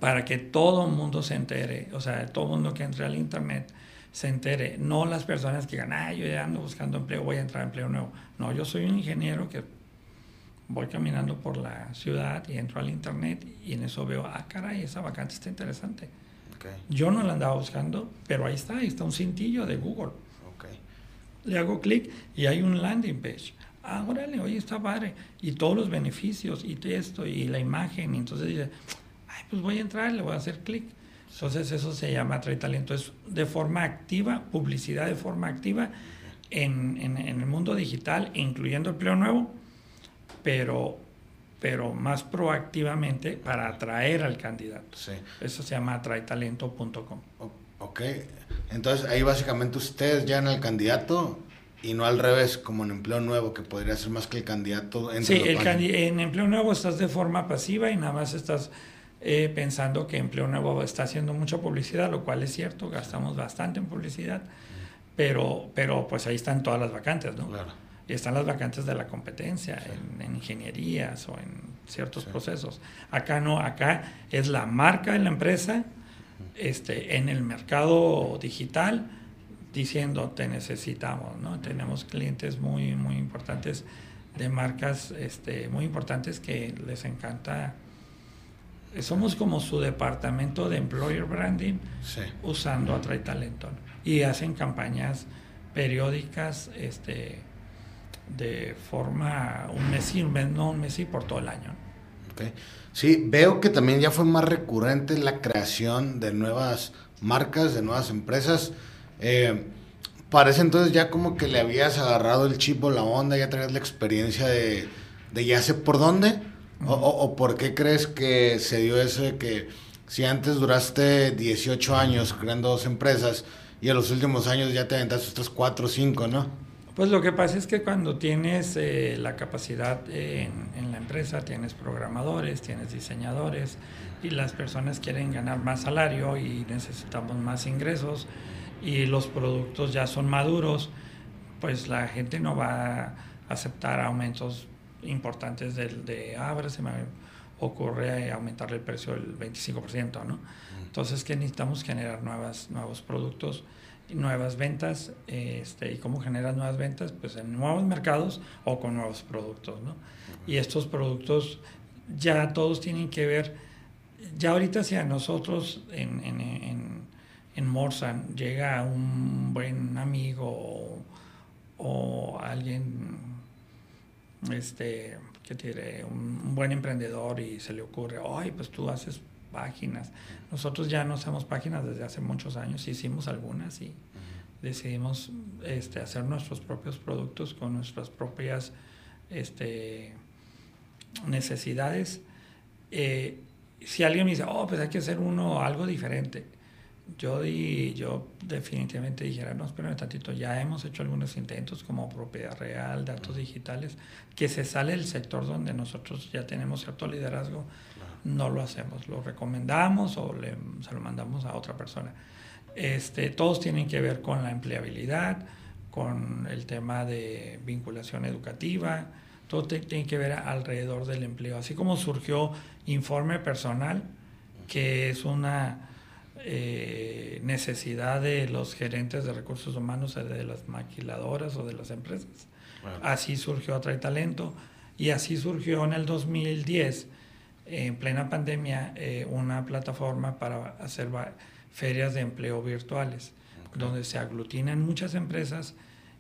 para que todo el mundo se entere, o sea, todo el mundo que entre al Internet se entere, no las personas que digan, ah, yo ya ando buscando empleo, voy a entrar a empleo nuevo. No, yo soy un ingeniero que voy caminando por la ciudad y entro al Internet y en eso veo, ah, caray, esa vacante está interesante. Yo no la andaba buscando, pero ahí está, ahí está un cintillo de Google. Le hago clic y hay un landing page. Ah, órale, oye, está padre. Y todos los beneficios y esto y la imagen. Y entonces dice, ay, pues voy a entrar, le voy a hacer clic. Entonces eso se llama Trae Talento. Es de forma activa, publicidad de forma activa en, en, en el mundo digital, incluyendo empleo nuevo, pero pero más proactivamente para atraer al candidato. Sí. Eso se llama atraetalento.com. Ok, entonces ahí básicamente ustedes llegan al candidato y no al revés, como en empleo nuevo, que podría ser más que el candidato. Sí, en empleo nuevo estás de forma pasiva y nada más estás eh, pensando que empleo nuevo está haciendo mucha publicidad, lo cual es cierto, gastamos bastante en publicidad, pero, pero pues ahí están todas las vacantes, ¿no? Claro y están las vacantes de la competencia en, ingenierías o en ciertos procesos. Acá no, acá es la marca de la empresa este, en el mercado digital diciendo te necesitamos, ¿no? Tenemos clientes muy, muy importantes de marcas este, muy importantes que les encanta. Somos como su departamento de employer branding usando Atrae Talento y hacen campañas periódicas este, de forma un mes y un mes, no un mes y por todo el año. Okay. Sí, veo que también ya fue más recurrente la creación de nuevas marcas, de nuevas empresas. Eh, parece entonces ya como que le habías agarrado el chip o la onda, ya traías la experiencia de, de ya sé por dónde. o, o, por qué crees que se dio eso de que si antes duraste 18 años creando dos empresas y en los últimos años ya te aventaste otros 4 o 5, ¿no? Pues lo que pasa es que cuando tienes eh, la capacidad en, la empresa, tienes programadores, tienes diseñadores y las personas quieren ganar más salario y necesitamos más ingresos y los productos ya son maduros, pues la gente no va a aceptar aumentos importantes de, de ah, ahora se me ocurre aumentarle el precio del 25%, ¿no? Entonces, que necesitamos generar nuevas, nuevos productos nuevas ventas este, y cómo generas nuevas ventas pues en nuevos mercados o con nuevos productos ¿no? y estos productos ya todos tienen que ver ya ahorita si a nosotros en, en, en, en Morsan llega un buen amigo o, alguien este que tiene un, un, buen emprendedor y se le ocurre ay pues tú haces páginas. Nosotros ya no hacemos páginas desde hace muchos años, hicimos algunas y decidimos este, hacer nuestros propios productos con nuestras propias este, necesidades. Eh, si alguien me dice, oh, pues hay que hacer uno algo diferente, yo, di, yo definitivamente dijera, no, espérame tantito, ya hemos hecho algunos intentos como propiedad real, datos digitales, que se sale del sector donde nosotros ya tenemos cierto liderazgo, no lo hacemos, lo recomendamos o le, se lo mandamos a otra persona. Este, todos tienen que ver con la empleabilidad, con el tema de vinculación educativa, todo tiene que ver alrededor del empleo. Así como surgió Informe Personal, que es una eh, necesidad de los gerentes de recursos humanos, de las maquiladoras o de las empresas. Así surgió Atrae Talento y así surgió en el 2010, en plena pandemia, eh, una plataforma para hacer ferias de empleo virtuales, donde se aglutinan muchas empresas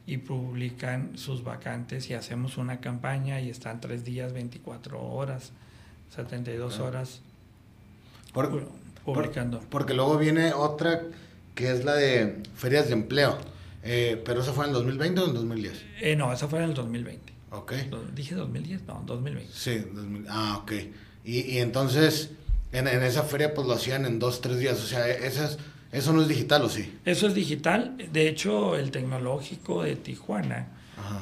y publican sus vacantes y hacemos una campaña y están tres días, 24 horas, 72 horas. Por, publicando. porque luego viene otra que es la de ferias de empleo. Eh, ¿Pero esa fue en el 2020 o en el 2010? Eh, no, esa fue en el 2020. Ok. ¿Dije 2010? No, 2020. Sí, ah, ok. Y, y entonces, en, en, esa feria pues lo hacían en dos, tres días. O sea, esas, ¿eso no es digital o sí? Eso es digital. De hecho, el tecnológico de Tijuana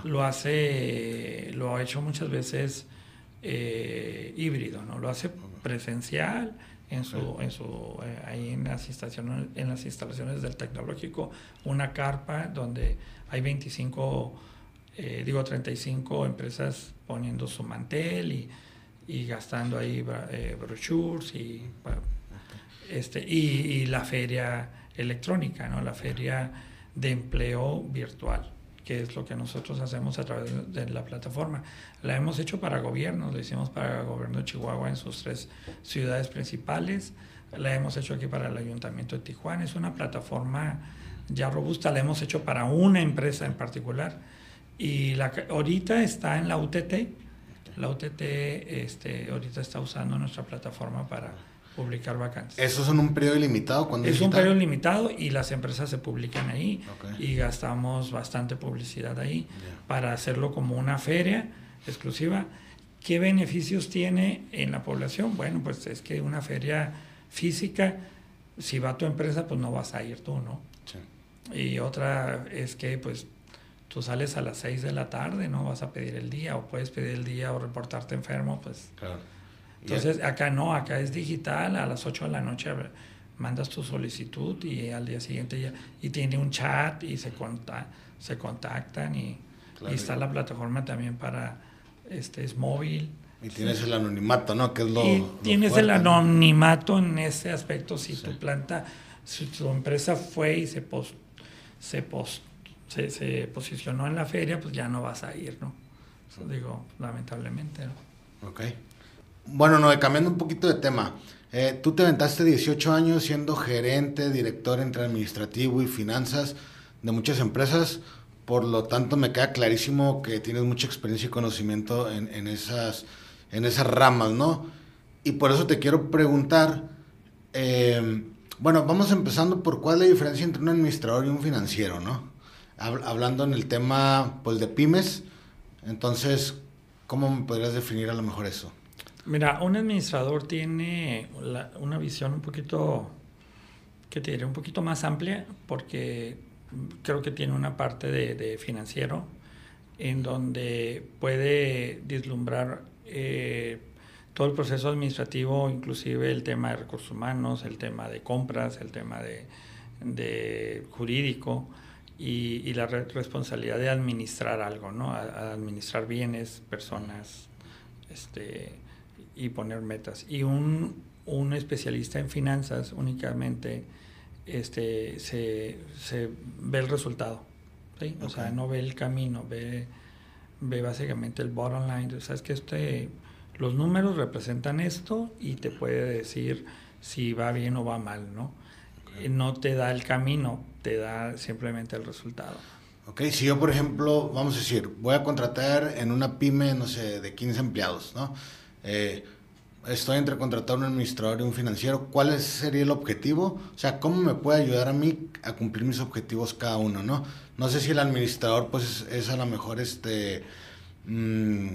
lo hace, lo ha hecho muchas veces eh, híbrido, ¿no? Lo hace presencial en su, en su eh, ahí en las instalaciones, en las instalaciones del tecnológico, una carpa donde hay 25, eh, digo 35 empresas poniendo su mantel y, y gastando ahí eh, brochures y, este, y, y, la feria electrónica, ¿no? la feria de empleo virtual que es lo que nosotros hacemos a través de la plataforma. La hemos hecho para gobiernos, lo hicimos para el gobierno de Chihuahua en sus tres ciudades principales, la hemos hecho aquí para el ayuntamiento de Tijuana, es una plataforma ya robusta, la hemos hecho para una empresa en particular y la, ahorita está en la UTT, la UTT este, ahorita está usando nuestra plataforma para publicar vacantes. ¿Eso es en un periodo limitado? Cuando es un periodo limitado y las empresas se publican ahí y gastamos bastante publicidad ahí para hacerlo como una feria exclusiva. ¿Qué beneficios tiene en la población? Bueno, pues es que una feria física, si va tu empresa, pues no vas a ir tú, ¿no? Y otra es que pues tú sales a las 6 de la tarde, no vas a pedir el día o puedes pedir el día o reportarte enfermo, pues... Claro entonces, acá no, acá es digital, a las 8 de la noche mandas tu solicitud y al día siguiente ya, y tiene un chat y se, conta, se contactan y, está la plataforma también para, este es móvil. Y tienes el anonimato, ¿no? Que es lo, y tienes el anonimato en ese aspecto. Si tu planta, si tu empresa fue y se, post, se, post, se, se, posicionó en la feria, pues ya no vas a ir, ¿no? Eso digo, lamentablemente, ¿no? Ok. Bueno, no, cambiando un poquito de tema. Eh, tú te aventaste 18 años siendo gerente, director entre administrativo y finanzas de muchas empresas. Por lo tanto, me queda clarísimo que tienes mucha experiencia y conocimiento en, esas, en esas ramas, ¿no? Y por eso te quiero preguntar, em, bueno, vamos empezando por cuál es la diferencia entre un administrador y un financiero, ¿no? Hablando en el tema, pues, de pymes, entonces, ¿cómo me podrías definir a lo mejor eso? Mira, un administrador tiene una visión un poquito, que te diré, un poquito más amplia, porque creo que tiene una parte de, financiero en donde puede vislumbrar eh, todo el proceso administrativo, inclusive el tema de recursos humanos, el tema de compras, el tema de, jurídico y, la responsabilidad de administrar algo, ¿no? administrar bienes, personas, este, y poner metas. Y un, un especialista en finanzas únicamente este, se, se ve el resultado. ¿sí? O sea, no ve el camino, ve, ve básicamente el bottom line. Sabes que este, los números representan esto y te puede decir si va bien o va mal, ¿no? No te da el camino, te da simplemente el resultado. Ok, si yo, por ejemplo, vamos a decir, voy a contratar en una pyme, no sé, de 15 empleados, ¿no? Eh, estoy entre contratar un administrador y un financiero, ¿cuál sería el objetivo? O sea, ¿cómo me puede ayudar a mí a cumplir mis objetivos cada uno, no? No sé si el administrador, pues, es, a lo mejor, este, mm,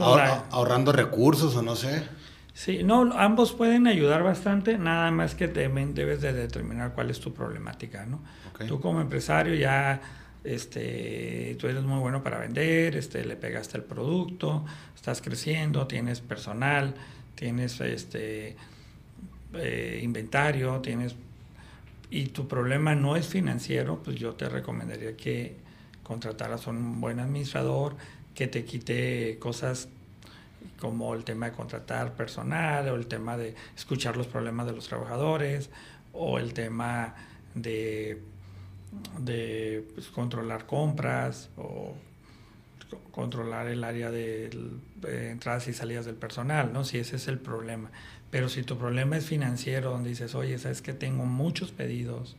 ahorrando recursos o no sé. Sí, no, ambos pueden ayudar bastante, nada más que debes de determinar cuál es tu problemática, ¿no? Tú como empresario ya este, tú eres muy bueno para vender, este, le pegaste el producto, estás creciendo, tienes personal, tienes este, eh, inventario, tienes y tu problema no es financiero, pues yo te recomendaría que contrataras a un buen administrador que te quite cosas como el tema de contratar personal o el tema de escuchar los problemas de los trabajadores o el tema de de pues, controlar compras o controlar el área de, entradas y salidas del personal, ¿no? Si ese es el problema. Pero si tu problema es financiero, donde dices, oye, sabes que tengo muchos pedidos,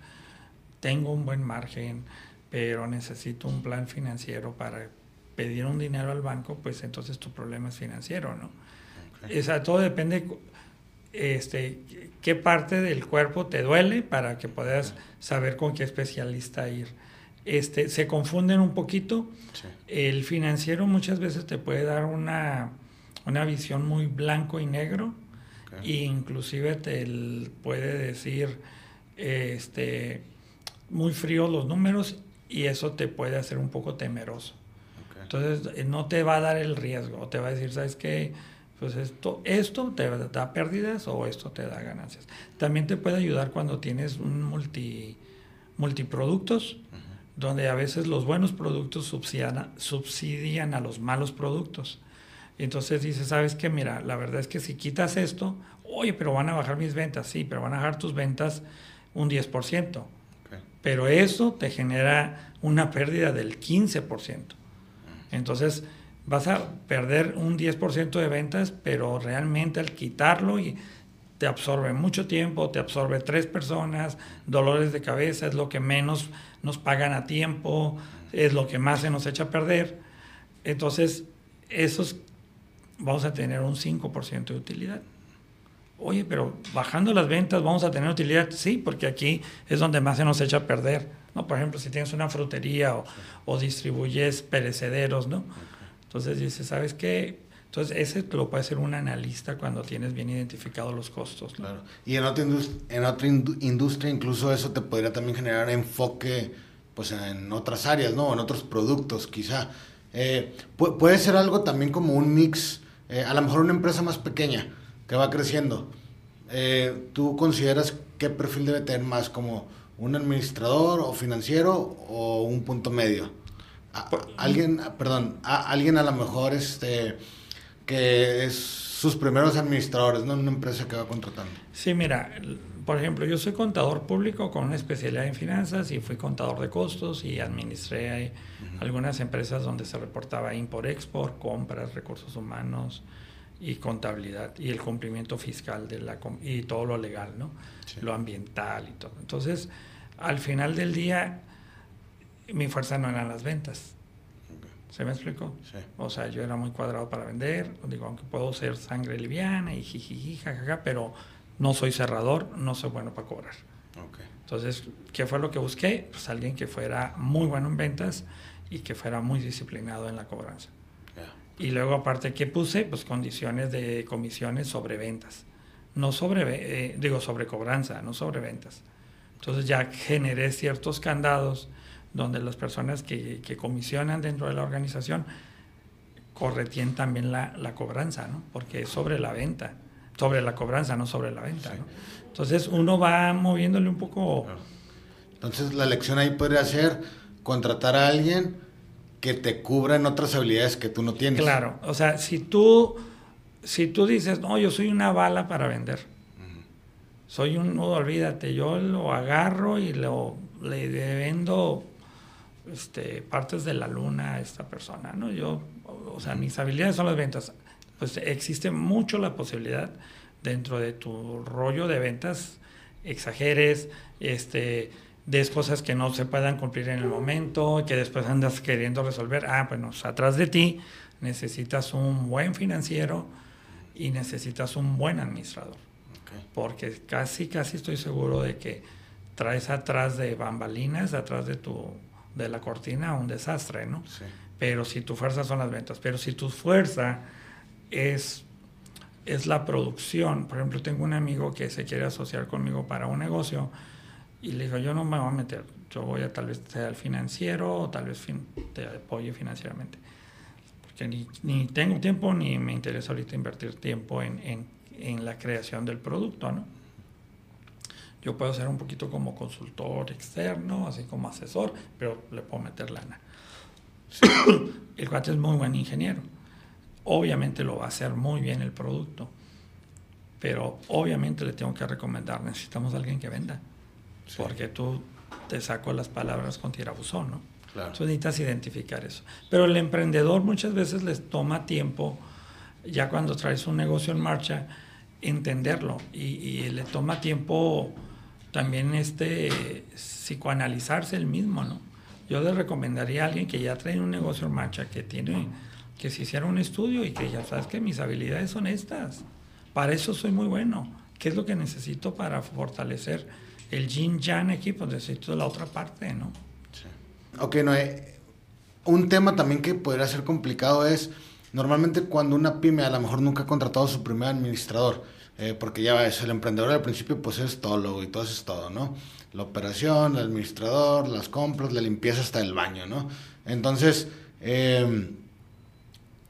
tengo un buen margen, pero necesito un plan financiero para pedir un dinero al banco, pues entonces tu problema es financiero, ¿no? O sea, todo depende este, qué parte del cuerpo te duele para que puedas saber con qué especialista ir. Este, se confunden un poquito. El financiero muchas veces te puede dar una, una visión muy blanco y negro e inclusive te puede decir este, muy frío los números y eso te puede hacer un poco temeroso. Entonces no te va a dar el riesgo, te va a decir, ¿sabes qué? Pues esto, esto te da pérdidas o esto te da ganancias. También te puede ayudar cuando tienes un multi, multiproductos, donde a veces los buenos productos subsidian, subsidian a los malos productos. Entonces dices, ¿sabes qué? Mira, la verdad es que si quitas esto, oye, pero van a bajar mis ventas, sí, pero van a bajar tus ventas un 10%. Pero eso te genera una pérdida del 15%. Entonces vas a perder un 10% de ventas, pero realmente al quitarlo y te absorbe mucho tiempo, te absorbe tres personas, dolores de cabeza, es lo que menos nos pagan a tiempo, es lo que más se nos echa a perder. Entonces, esos vamos a tener un 5% de utilidad. Oye, pero bajando las ventas vamos a tener utilidad. Sí, porque aquí es donde más se nos echa a perder. ¿no? Por ejemplo, si tienes una frutería o, distribuyes perecederos, ¿no? Entonces dices, ¿sabes qué? Entonces, ese lo puede hacer un analista cuando tienes bien identificados los costos. Claro. Y en otra, en otra industria, incluso eso te podría también generar enfoque pues, en otras áreas, ¿no? En otros productos, quizá. Eh, puede ser algo también como un mix, eh, a lo mejor una empresa más pequeña que va creciendo. Eh, ¿Tú consideras qué perfil debe tener más, como un administrador o financiero o un punto medio? Alguien, perdón, alguien a lo mejor este que es sus primeros administradores, no una empresa que va contratando. Sí, mira, por ejemplo, yo soy contador público con una especialidad en finanzas y fui contador de costos y administré algunas empresas donde se reportaba import-export, compras, recursos humanos y contabilidad y el cumplimiento fiscal de la y todo lo legal, ¿no? Lo ambiental y todo. Entonces, al final del día mi fuerza no eran las ventas. ¿Se me explicó? Sí. O sea, yo era muy cuadrado para vender, digo, aunque puedo ser sangre liviana y jijiji, jajaja, pero no soy cerrador, no soy bueno para cobrar. Okay. Entonces, ¿qué fue lo que busqué? Pues alguien que fuera muy bueno en ventas y que fuera muy disciplinado en la cobranza. Y luego, aparte, ¿qué puse? Pues condiciones de comisiones sobre ventas. No sobre, eh, digo, sobre cobranza, no sobre ventas. Entonces ya generé ciertos candados donde las personas que, que comisionan dentro de la organización corretien también la, la, cobranza, ¿no? Porque es sobre la venta, sobre la cobranza, no sobre la venta, ¿no? Entonces uno va moviéndole un poco... Entonces la lección ahí podría ser contratar a alguien que te cubra en otras habilidades que tú no tienes. Claro, o sea, si tú, si tú dices, no, yo soy una bala para vender, soy un nudo, olvídate, yo lo agarro y lo, le vendo este, partes de la luna a esta persona, ¿no? Yo, o sea, mis habilidades son las ventas. Pues existe mucho la posibilidad dentro de tu rollo de ventas, exageres, este, des cosas que no se puedan cumplir en el momento, que después andas queriendo resolver. Ah, bueno, atrás de ti necesitas un buen financiero y necesitas un buen administrador. Porque casi, casi estoy seguro de que traes atrás de bambalinas, atrás de tu de la cortina un desastre, ¿no? Sí. Pero si tu fuerza son las ventas, pero si tu fuerza es, es la producción, por ejemplo, tengo un amigo que se quiere asociar conmigo para un negocio y le digo, yo no me voy a meter, yo voy a tal vez ser el financiero o tal vez te apoye financieramente. Porque ni, ni, tengo tiempo ni me interesa ahorita invertir tiempo en, en, en la creación del producto, ¿no? Yo puedo ser un poquito como consultor externo, así como asesor, pero le puedo meter lana. el cuate es muy buen ingeniero. Obviamente lo va a hacer muy bien el producto, pero obviamente le tengo que recomendar, necesitamos a alguien que venda, porque tú te saco las palabras con tirabuzón, ¿no? Claro. Entonces necesitas identificar eso. Pero el emprendedor muchas veces les toma tiempo, ya cuando traes un negocio en marcha, entenderlo y, y le toma tiempo también este psicoanalizarse el mismo, ¿no? Yo le recomendaría a alguien que ya trae un negocio en marcha, que tiene, que se hiciera un estudio y que ya sabes que mis habilidades son estas. Para eso soy muy bueno. ¿Qué es lo que necesito para fortalecer el yin yang aquí? Pues necesito la otra parte, ¿no? Sí. Ok, no, un tema también que podría ser complicado es, normalmente cuando una pyme a lo mejor nunca ha contratado a su primer administrador, eh, porque ya es el emprendedor al principio pues es todo y todo es todo, ¿no? La operación, el administrador, las compras, la limpieza hasta el baño, ¿no? Entonces, em,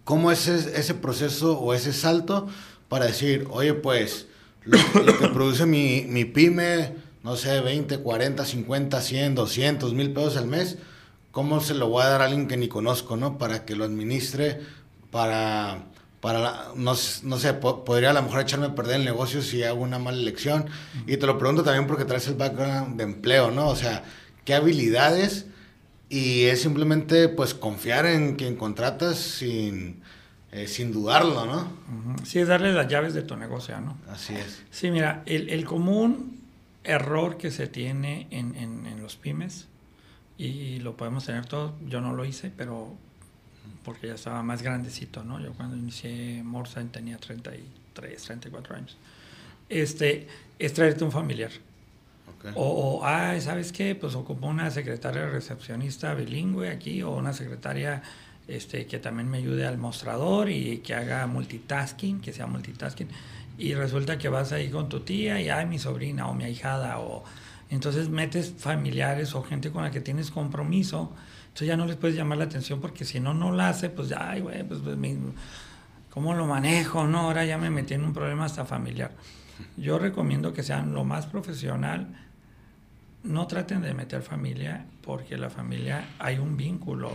¿cómo es ese, proceso o ese salto para decir, oye, pues, lo, que produce mi, mi, pyme, no sé, 20, 40, 50, 100, 200 mil pesos al mes, ¿cómo se lo voy a dar a alguien que ni conozco, ¿no? Para que lo administre, para, para no, no sé, podría a lo mejor echarme a perder el negocio si hago una mala elección. Y te lo pregunto también porque traes el background de empleo, ¿no? O sea, ¿qué habilidades? Y es simplemente, pues, confiar en quien contratas sin, eh, sin dudarlo, ¿no? Sí, es darle las llaves de tu negocio, ¿no? Así es. Sí, mira, el, el común error que se tiene en, en, en los pymes y lo podemos tener todos. Yo no lo hice, pero porque ya estaba más grandecito, ¿no? Yo cuando inicié Morsa tenía 33, 34 años. Este, es traerte un familiar. O, o, ¿sabes qué? Pues ocupo una secretaria recepcionista bilingüe aquí o una secretaria este, que también me ayude al mostrador y que haga multitasking, que sea multitasking. Y resulta que vas ahí con tu tía y, ay, mi sobrina o mi ahijada o entonces metes familiares o gente con la que tienes compromiso, entonces ya no les puedes llamar la atención porque si no, no la hace, pues ay, güey, pues, pues ¿cómo lo manejo? No, ahora ya me metí en un problema hasta familiar. Yo recomiendo que sean lo más profesional, no traten de meter familia porque la familia hay un vínculo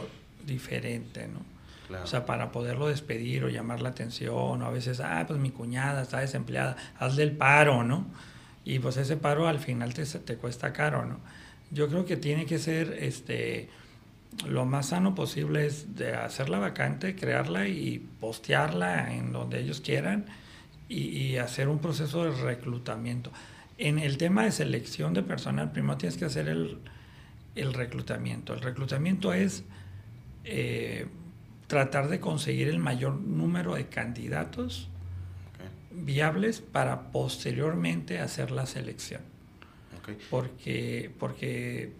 diferente, ¿no? O sea, para poderlo despedir o llamar la atención, o a veces, ah, pues mi cuñada está desempleada, hazle el paro, ¿no? y pues ese paro al final te, te cuesta caro, ¿no? Yo creo que tiene que ser este, lo más sano posible es de hacerla vacante, crearla y postearla en donde ellos quieran y, hacer un proceso de reclutamiento. En el tema de selección de personal, primero tienes que hacer el, el reclutamiento. El reclutamiento es eh, tratar de conseguir el mayor número de candidatos viables para posteriormente hacer la selección. Porque, porque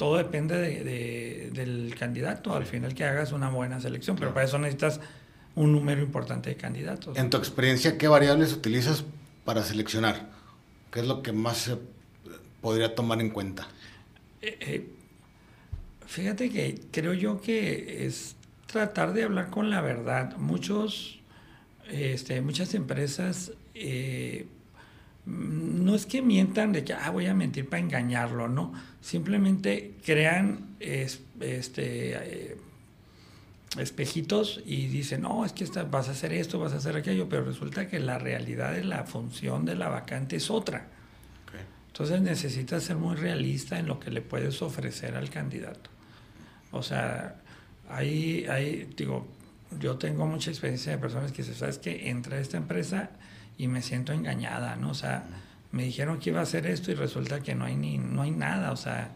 todo depende de, del candidato, al final que hagas una buena selección, pero para eso necesitas un número importante de candidatos. En tu experiencia, ¿qué variables utilizas para seleccionar? ¿Qué es lo que más se podría tomar en cuenta? Eh, eh, fíjate que creo yo que es tratar de hablar con la verdad. Muchos este, muchas empresas eh, no es que mientan de que ah, voy a mentir para engañarlo, no. Simplemente crean este, eh, espejitos y dicen, no, es que vas a hacer esto, vas a hacer aquello, pero resulta que la realidad de la función de la vacante es otra. Entonces necesitas ser muy realista en lo que le puedes ofrecer al candidato. O sea, ahí, ahí digo, yo tengo mucha experiencia de personas que dicen, ¿sabes qué? Entré a esta empresa y me siento engañada, ¿no? O sea, me dijeron que iba a hacer esto y resulta que no hay ni no hay nada, o sea,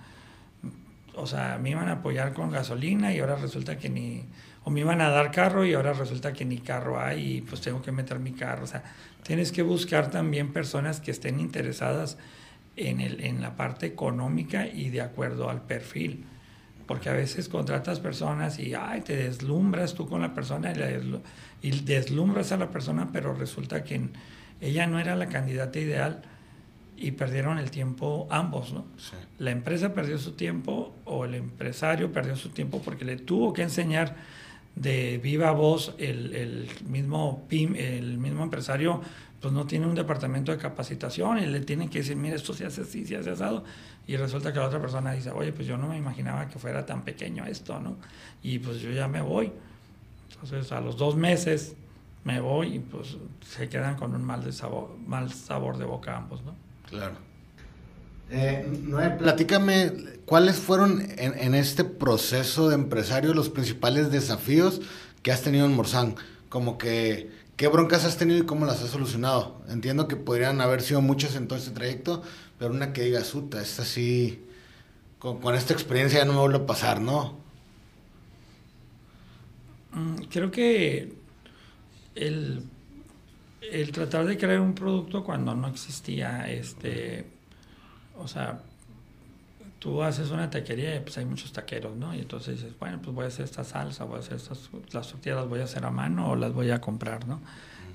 o sea, me iban a apoyar con gasolina y ahora resulta que ni o me iban a dar carro y ahora resulta que ni carro hay y pues tengo que meter mi carro, o sea, tienes que buscar también personas que estén interesadas en el en la parte económica y de acuerdo al perfil porque a veces contratas personas y ay, te deslumbras tú con la persona y, deslumbras a la persona, pero resulta que ella no era la candidata ideal y perdieron el tiempo ambos, ¿no? La empresa perdió su tiempo o el empresario perdió su tiempo porque le tuvo que enseñar de viva voz el, el mismo PIM, el mismo empresario pues no tiene un departamento de capacitación y le tienen que decir, mira, esto se hace así, se hace asado. Y resulta que la otra persona dice, oye, pues yo no me imaginaba que fuera tan pequeño esto, ¿no? Y pues yo ya me voy. Entonces a los dos meses me voy y pues se quedan con un mal, de sabor, mal sabor de boca ambos, ¿no? Claro. Eh, Noé, platícame, ¿cuáles fueron en, en, este proceso de empresario los principales desafíos que has tenido en Morzán? Como que ¿Qué broncas has tenido y cómo las has solucionado? Entiendo que podrían haber sido muchas en todo este trayecto, pero una que diga, suta, esta así, con, esta experiencia ya no me vuelve a pasar, ¿no? Mm, creo que el, el tratar de crear un producto cuando no existía, este, o sea, tú haces una taquería y pues hay muchos taqueros, ¿no? Y entonces dices, bueno, pues voy a hacer esta salsa, voy a hacer estas, las tortillas las voy a hacer a mano o las voy a comprar, ¿no?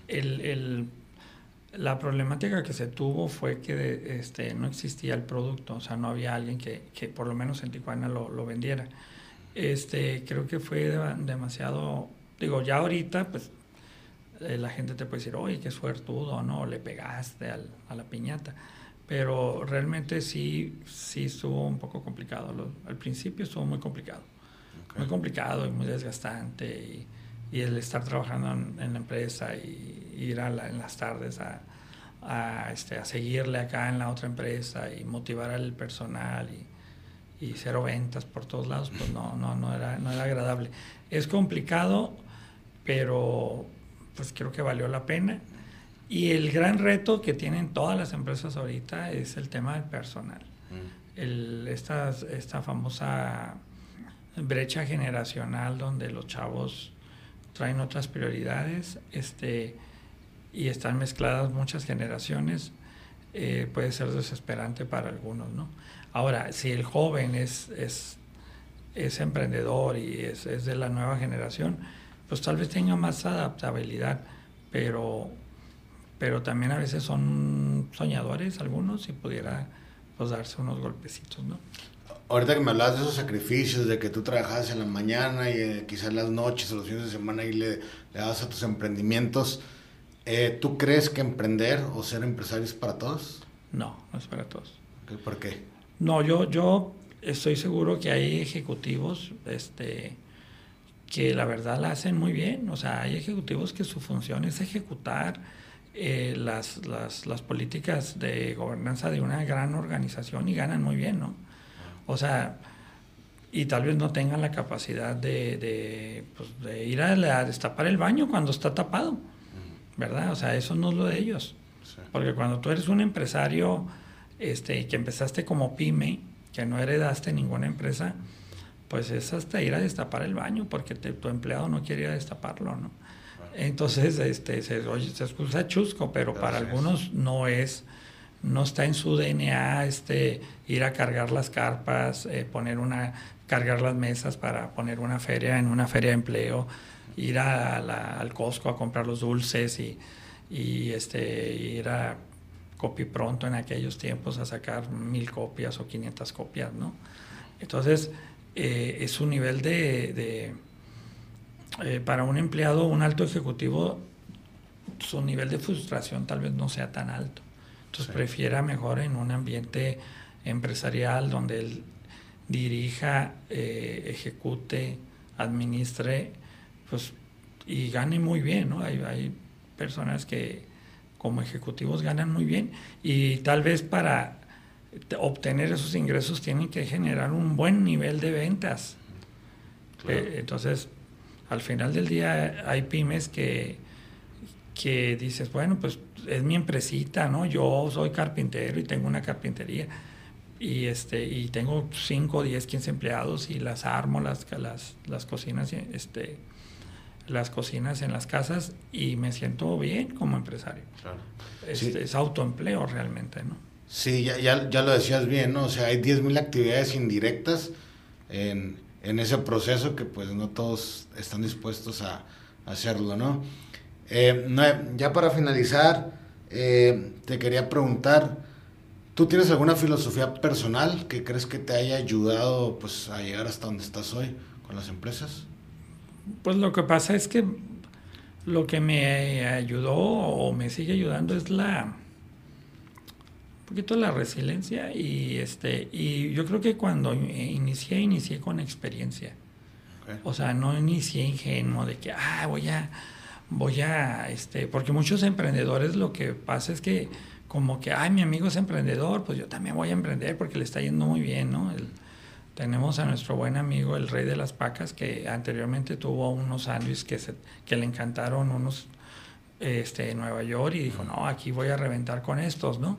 El, el, la problemática que se tuvo fue que este, no existía el producto, o sea, no había alguien que, que por lo menos en Tijuana lo, lo, vendiera. Este, creo que fue demasiado Digo, ya ahorita, pues la gente te puede decir, oye, qué suertudo, ¿no? Le pegaste al, a la piñata. Pero realmente sí, sí estuvo un poco complicado. al principio estuvo muy complicado. Muy complicado y muy desgastante. Y, y el estar trabajando en, la empresa y ir a en las tardes a, a, este, a seguirle acá en la otra empresa y motivar al personal y, y cero ventas por todos lados, pues no, no, no, era, no era agradable. Es complicado, pero pues creo que valió la pena. Y el gran reto que tienen todas las empresas ahorita es el tema del personal. Mm. El, esta, esta famosa brecha generacional donde los chavos traen otras prioridades, este, y están mezcladas muchas generaciones, eh, puede ser desesperante para algunos, ¿no? Ahora, si el joven es, es, es emprendedor y es, es, de la nueva generación, pues tal vez tenga más adaptabilidad, pero, pero también a veces son soñadores algunos y pudiera pues darse unos golpecitos, ¿no? Ahorita que me hablas de esos sacrificios, de que tú trabajabas en la mañana y eh, quizás las noches o los fines de semana y le, le das a tus emprendimientos, eh, ¿Tú crees que emprender o ser empresario es para todos? No, no es para todos. ¿Por qué? No, yo, yo estoy seguro que hay ejecutivos este, que la verdad la hacen muy bien. O sea, hay ejecutivos que su función es ejecutar eh, las, las, las, políticas de gobernanza de una gran organización y ganan muy bien, ¿no? O sea, y tal vez no tengan la capacidad de, de, pues, de ir a, a, destapar el baño cuando está tapado. ¿verdad? O sea, eso no es lo de ellos. Porque cuando tú eres un empresario este, que empezaste como pyme, que no heredaste ninguna empresa, pues es hasta ir a destapar el baño, porque tu empleado no quiere ir a destaparlo, ¿no? Entonces, este, se, oye, se escucha chusco, pero para algunos no es, no está en su DNA este, ir a cargar las carpas, eh, poner una, cargar las mesas para poner una feria en una feria de empleo ir a la, al Costco a comprar los dulces y, y este, ir a Copy Pronto en aquellos tiempos a sacar mil copias o 500 copias, ¿no? Entonces, eh, es un nivel de, de eh, para un empleado, un alto ejecutivo, su nivel de frustración tal vez no sea tan alto. Entonces, prefiera mejor en un ambiente empresarial donde él dirija, eh, ejecute, administre pues, y gane muy bien, ¿no? Hay, hay personas que como ejecutivos ganan muy bien y tal vez para obtener esos ingresos tienen que generar un buen nivel de ventas. Eh, entonces, al final del día hay pymes que, que dices, bueno, pues es mi empresita, ¿no? Yo soy carpintero y tengo una carpintería y este y tengo 5, 10, 15 empleados y las armo las, las, las cocinas este las cocinas en las casas y me siento bien como empresario. Es, autoempleo realmente, ¿no? Sí, ya, ya, ya, lo decías bien, ¿no? O sea, hay 10.000 actividades indirectas en, en, ese proceso que pues no todos están dispuestos a, hacerlo, ¿no? Eh, ¿no? Ya para finalizar, eh, te quería preguntar, ¿tú tienes alguna filosofía personal que crees que te haya ayudado pues, a llegar hasta donde estás hoy con las empresas? Pues lo que pasa es que lo que me ayudó o me sigue ayudando es la poquito la resiliencia y este y yo creo que cuando inicié inicié con experiencia. O sea no inicié ingenuo de que ah voy a voy a este porque muchos emprendedores lo que pasa es que como que ay mi amigo es emprendedor pues yo también voy a emprender porque le está yendo muy bien no el, tenemos a nuestro buen amigo el Rey de las Pacas, que anteriormente tuvo unos sándwiches que, que le encantaron unos este, en Nueva York y dijo, no, aquí voy a reventar con estos, ¿no?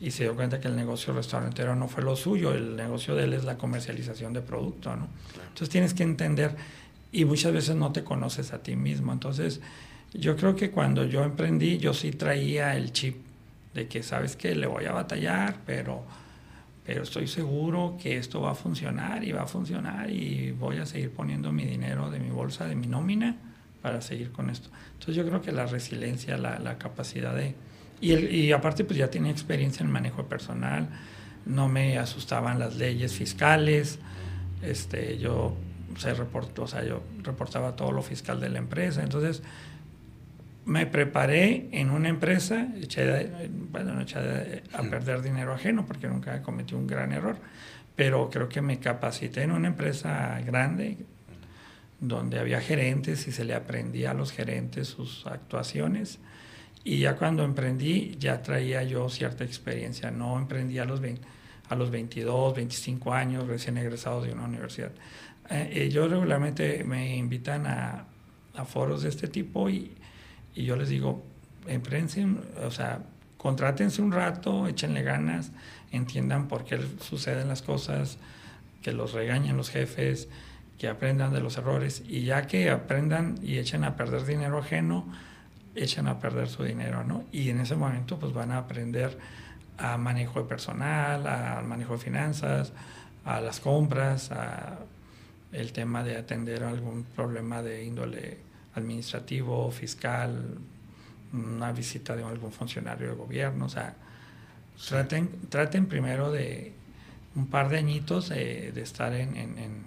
Y se dio cuenta que el negocio restaurantero no fue lo suyo, el negocio de él es la comercialización de producto, ¿no? Entonces tienes que entender, y muchas veces no te conoces a ti mismo. Entonces, yo creo que cuando yo emprendí, yo sí traía el chip de que, ¿sabes que Le voy a batallar, pero pero estoy seguro que esto va a funcionar y va a funcionar y voy a seguir poniendo mi dinero de mi bolsa, de mi nómina, para seguir con esto. Entonces yo creo que la resiliencia, la, la capacidad de... Y, y, aparte pues ya tenía experiencia en manejo personal, no me asustaban las leyes fiscales, este, yo se reportó, o sea, yo reportaba todo lo fiscal de la empresa. Entonces, me preparé en una empresa, eché, bueno, no eché a perder dinero ajeno porque nunca cometí un gran error, pero creo que me capacité en una empresa grande donde había gerentes y se le aprendía a los gerentes sus actuaciones. Y ya cuando emprendí, ya traía yo cierta experiencia. No emprendí a los, a los 22, 25 años, recién egresado de una universidad. Eh, eh, yo regularmente me invitan a, a foros de este tipo y, y yo les digo, emprensen, o sea, contrátense un rato, échenle ganas, entiendan por qué suceden las cosas, que los regañen los jefes, que aprendan de los errores y ya que aprendan y echen a perder dinero ajeno, echen a perder su dinero, ¿no? Y en ese momento pues van a aprender a manejo de personal, al manejo de finanzas, a las compras, a el tema de atender algún problema de índole administrativo, fiscal, una visita de algún funcionario de gobierno, o sea, traten, traten primero de un par de añitos de, estar en,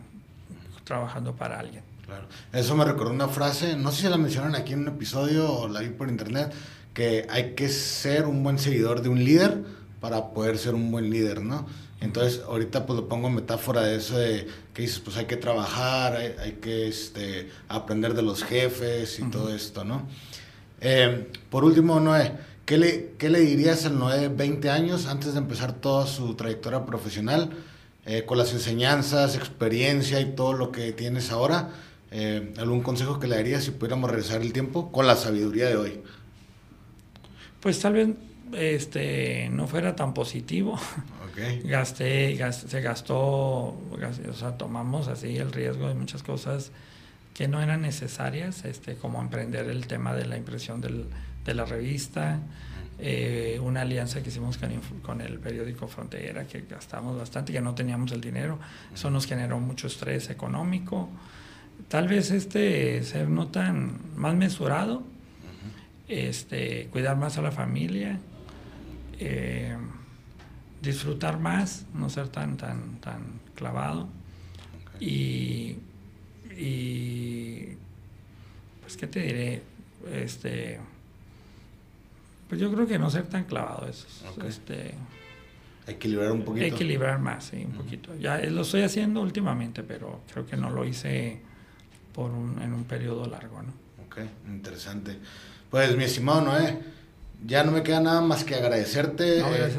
trabajando para alguien. Claro. Eso me recordó una frase, no sé si la mencionan aquí en un episodio o la vi por internet, que hay que ser un buen seguidor de un líder para poder ser un buen líder, ¿no? Entonces, ahorita pues lo pongo en metáfora de eso de que dices, pues hay que trabajar, hay, que este, aprender de los jefes y todo esto, ¿no? Eh, por último, Noé, ¿qué le, ¿qué le dirías al Noé de 20 años antes de empezar toda su trayectoria profesional? Eh, con las enseñanzas, experiencia y todo lo que tienes ahora, eh, ¿algún consejo que le darías si pudiéramos regresar el tiempo con la sabiduría de hoy? Pues tal vez este, no fuera tan positivo. Gasté, se gastó, o sea, tomamos así el riesgo de muchas cosas que no eran necesarias, este, como emprender el tema de la impresión del, de la revista, eh, una alianza que hicimos con, con, el periódico Frontera, que gastamos bastante, que no teníamos el dinero, eso nos generó mucho estrés económico. Tal vez este ser no tan más mesurado, este, cuidar más a la familia, eh, disfrutar más, no ser tan, tan, tan clavado. Y, y, pues, ¿qué te diré? Este, pues yo creo que no ser tan clavado eso. Este, equilibrar un poquito. Equilibrar más, sí, un poquito. Ya lo estoy haciendo últimamente, pero creo que no lo hice por un, en un periodo largo, ¿no? Ok, interesante. Pues mi estimado Noé, ya no me queda nada más que agradecerte eh,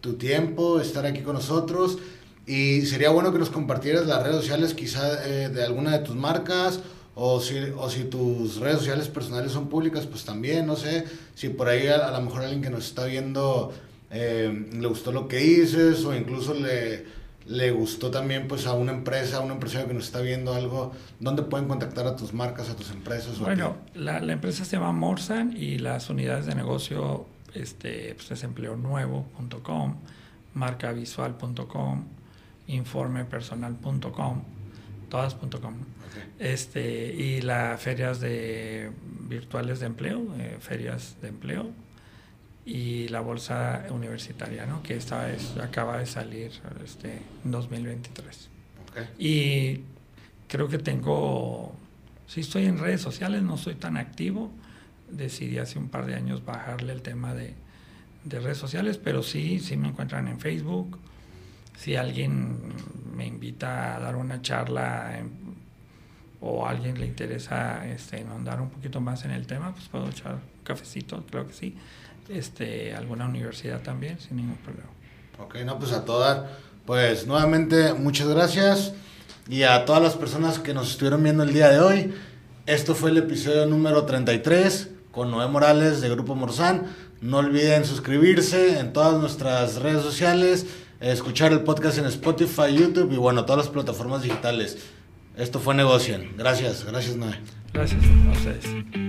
tu tiempo, estar aquí con nosotros. Y sería bueno que nos compartieras las redes sociales quizá eh, de alguna de tus marcas o si, o si tus redes sociales personales son públicas, pues también, no sé, si por ahí a, lo mejor alguien que nos está viendo eh, le gustó lo que dices o incluso le, le gustó también pues a una empresa, a un empresario que nos está viendo algo, ¿dónde pueden contactar a tus marcas, a tus empresas? Bueno, la, la, empresa se llama Morsan y las unidades de negocio este, pues es empleonuevo.com, marcavisual.com, informepersonal.com, todas.com. Este, y las ferias de virtuales de empleo, eh, ferias de empleo, y la bolsa universitaria, ¿no? que esta vez acaba de salir este, en 2023. Y creo que tengo, si estoy en redes sociales, no soy tan activo, decidí hace un par de años bajarle el tema de, de redes sociales, pero sí, sí me encuentran en Facebook. Si alguien me invita a dar una charla o a alguien le interesa este, andar un poquito más en el tema, pues puedo echar un cafecito, creo que sí este, alguna universidad también, sin ningún problema. Ok, no, pues a todas, pues nuevamente muchas gracias y a todas las personas que nos estuvieron viendo el día de hoy. Esto fue el episodio número 33 con Noé Morales de Grupo Morzán. No olviden suscribirse en todas nuestras redes sociales, escuchar el podcast en Spotify, YouTube y bueno, todas las plataformas digitales. Esto fue Negocian. Gracias, gracias Noé. Gracias a ustedes.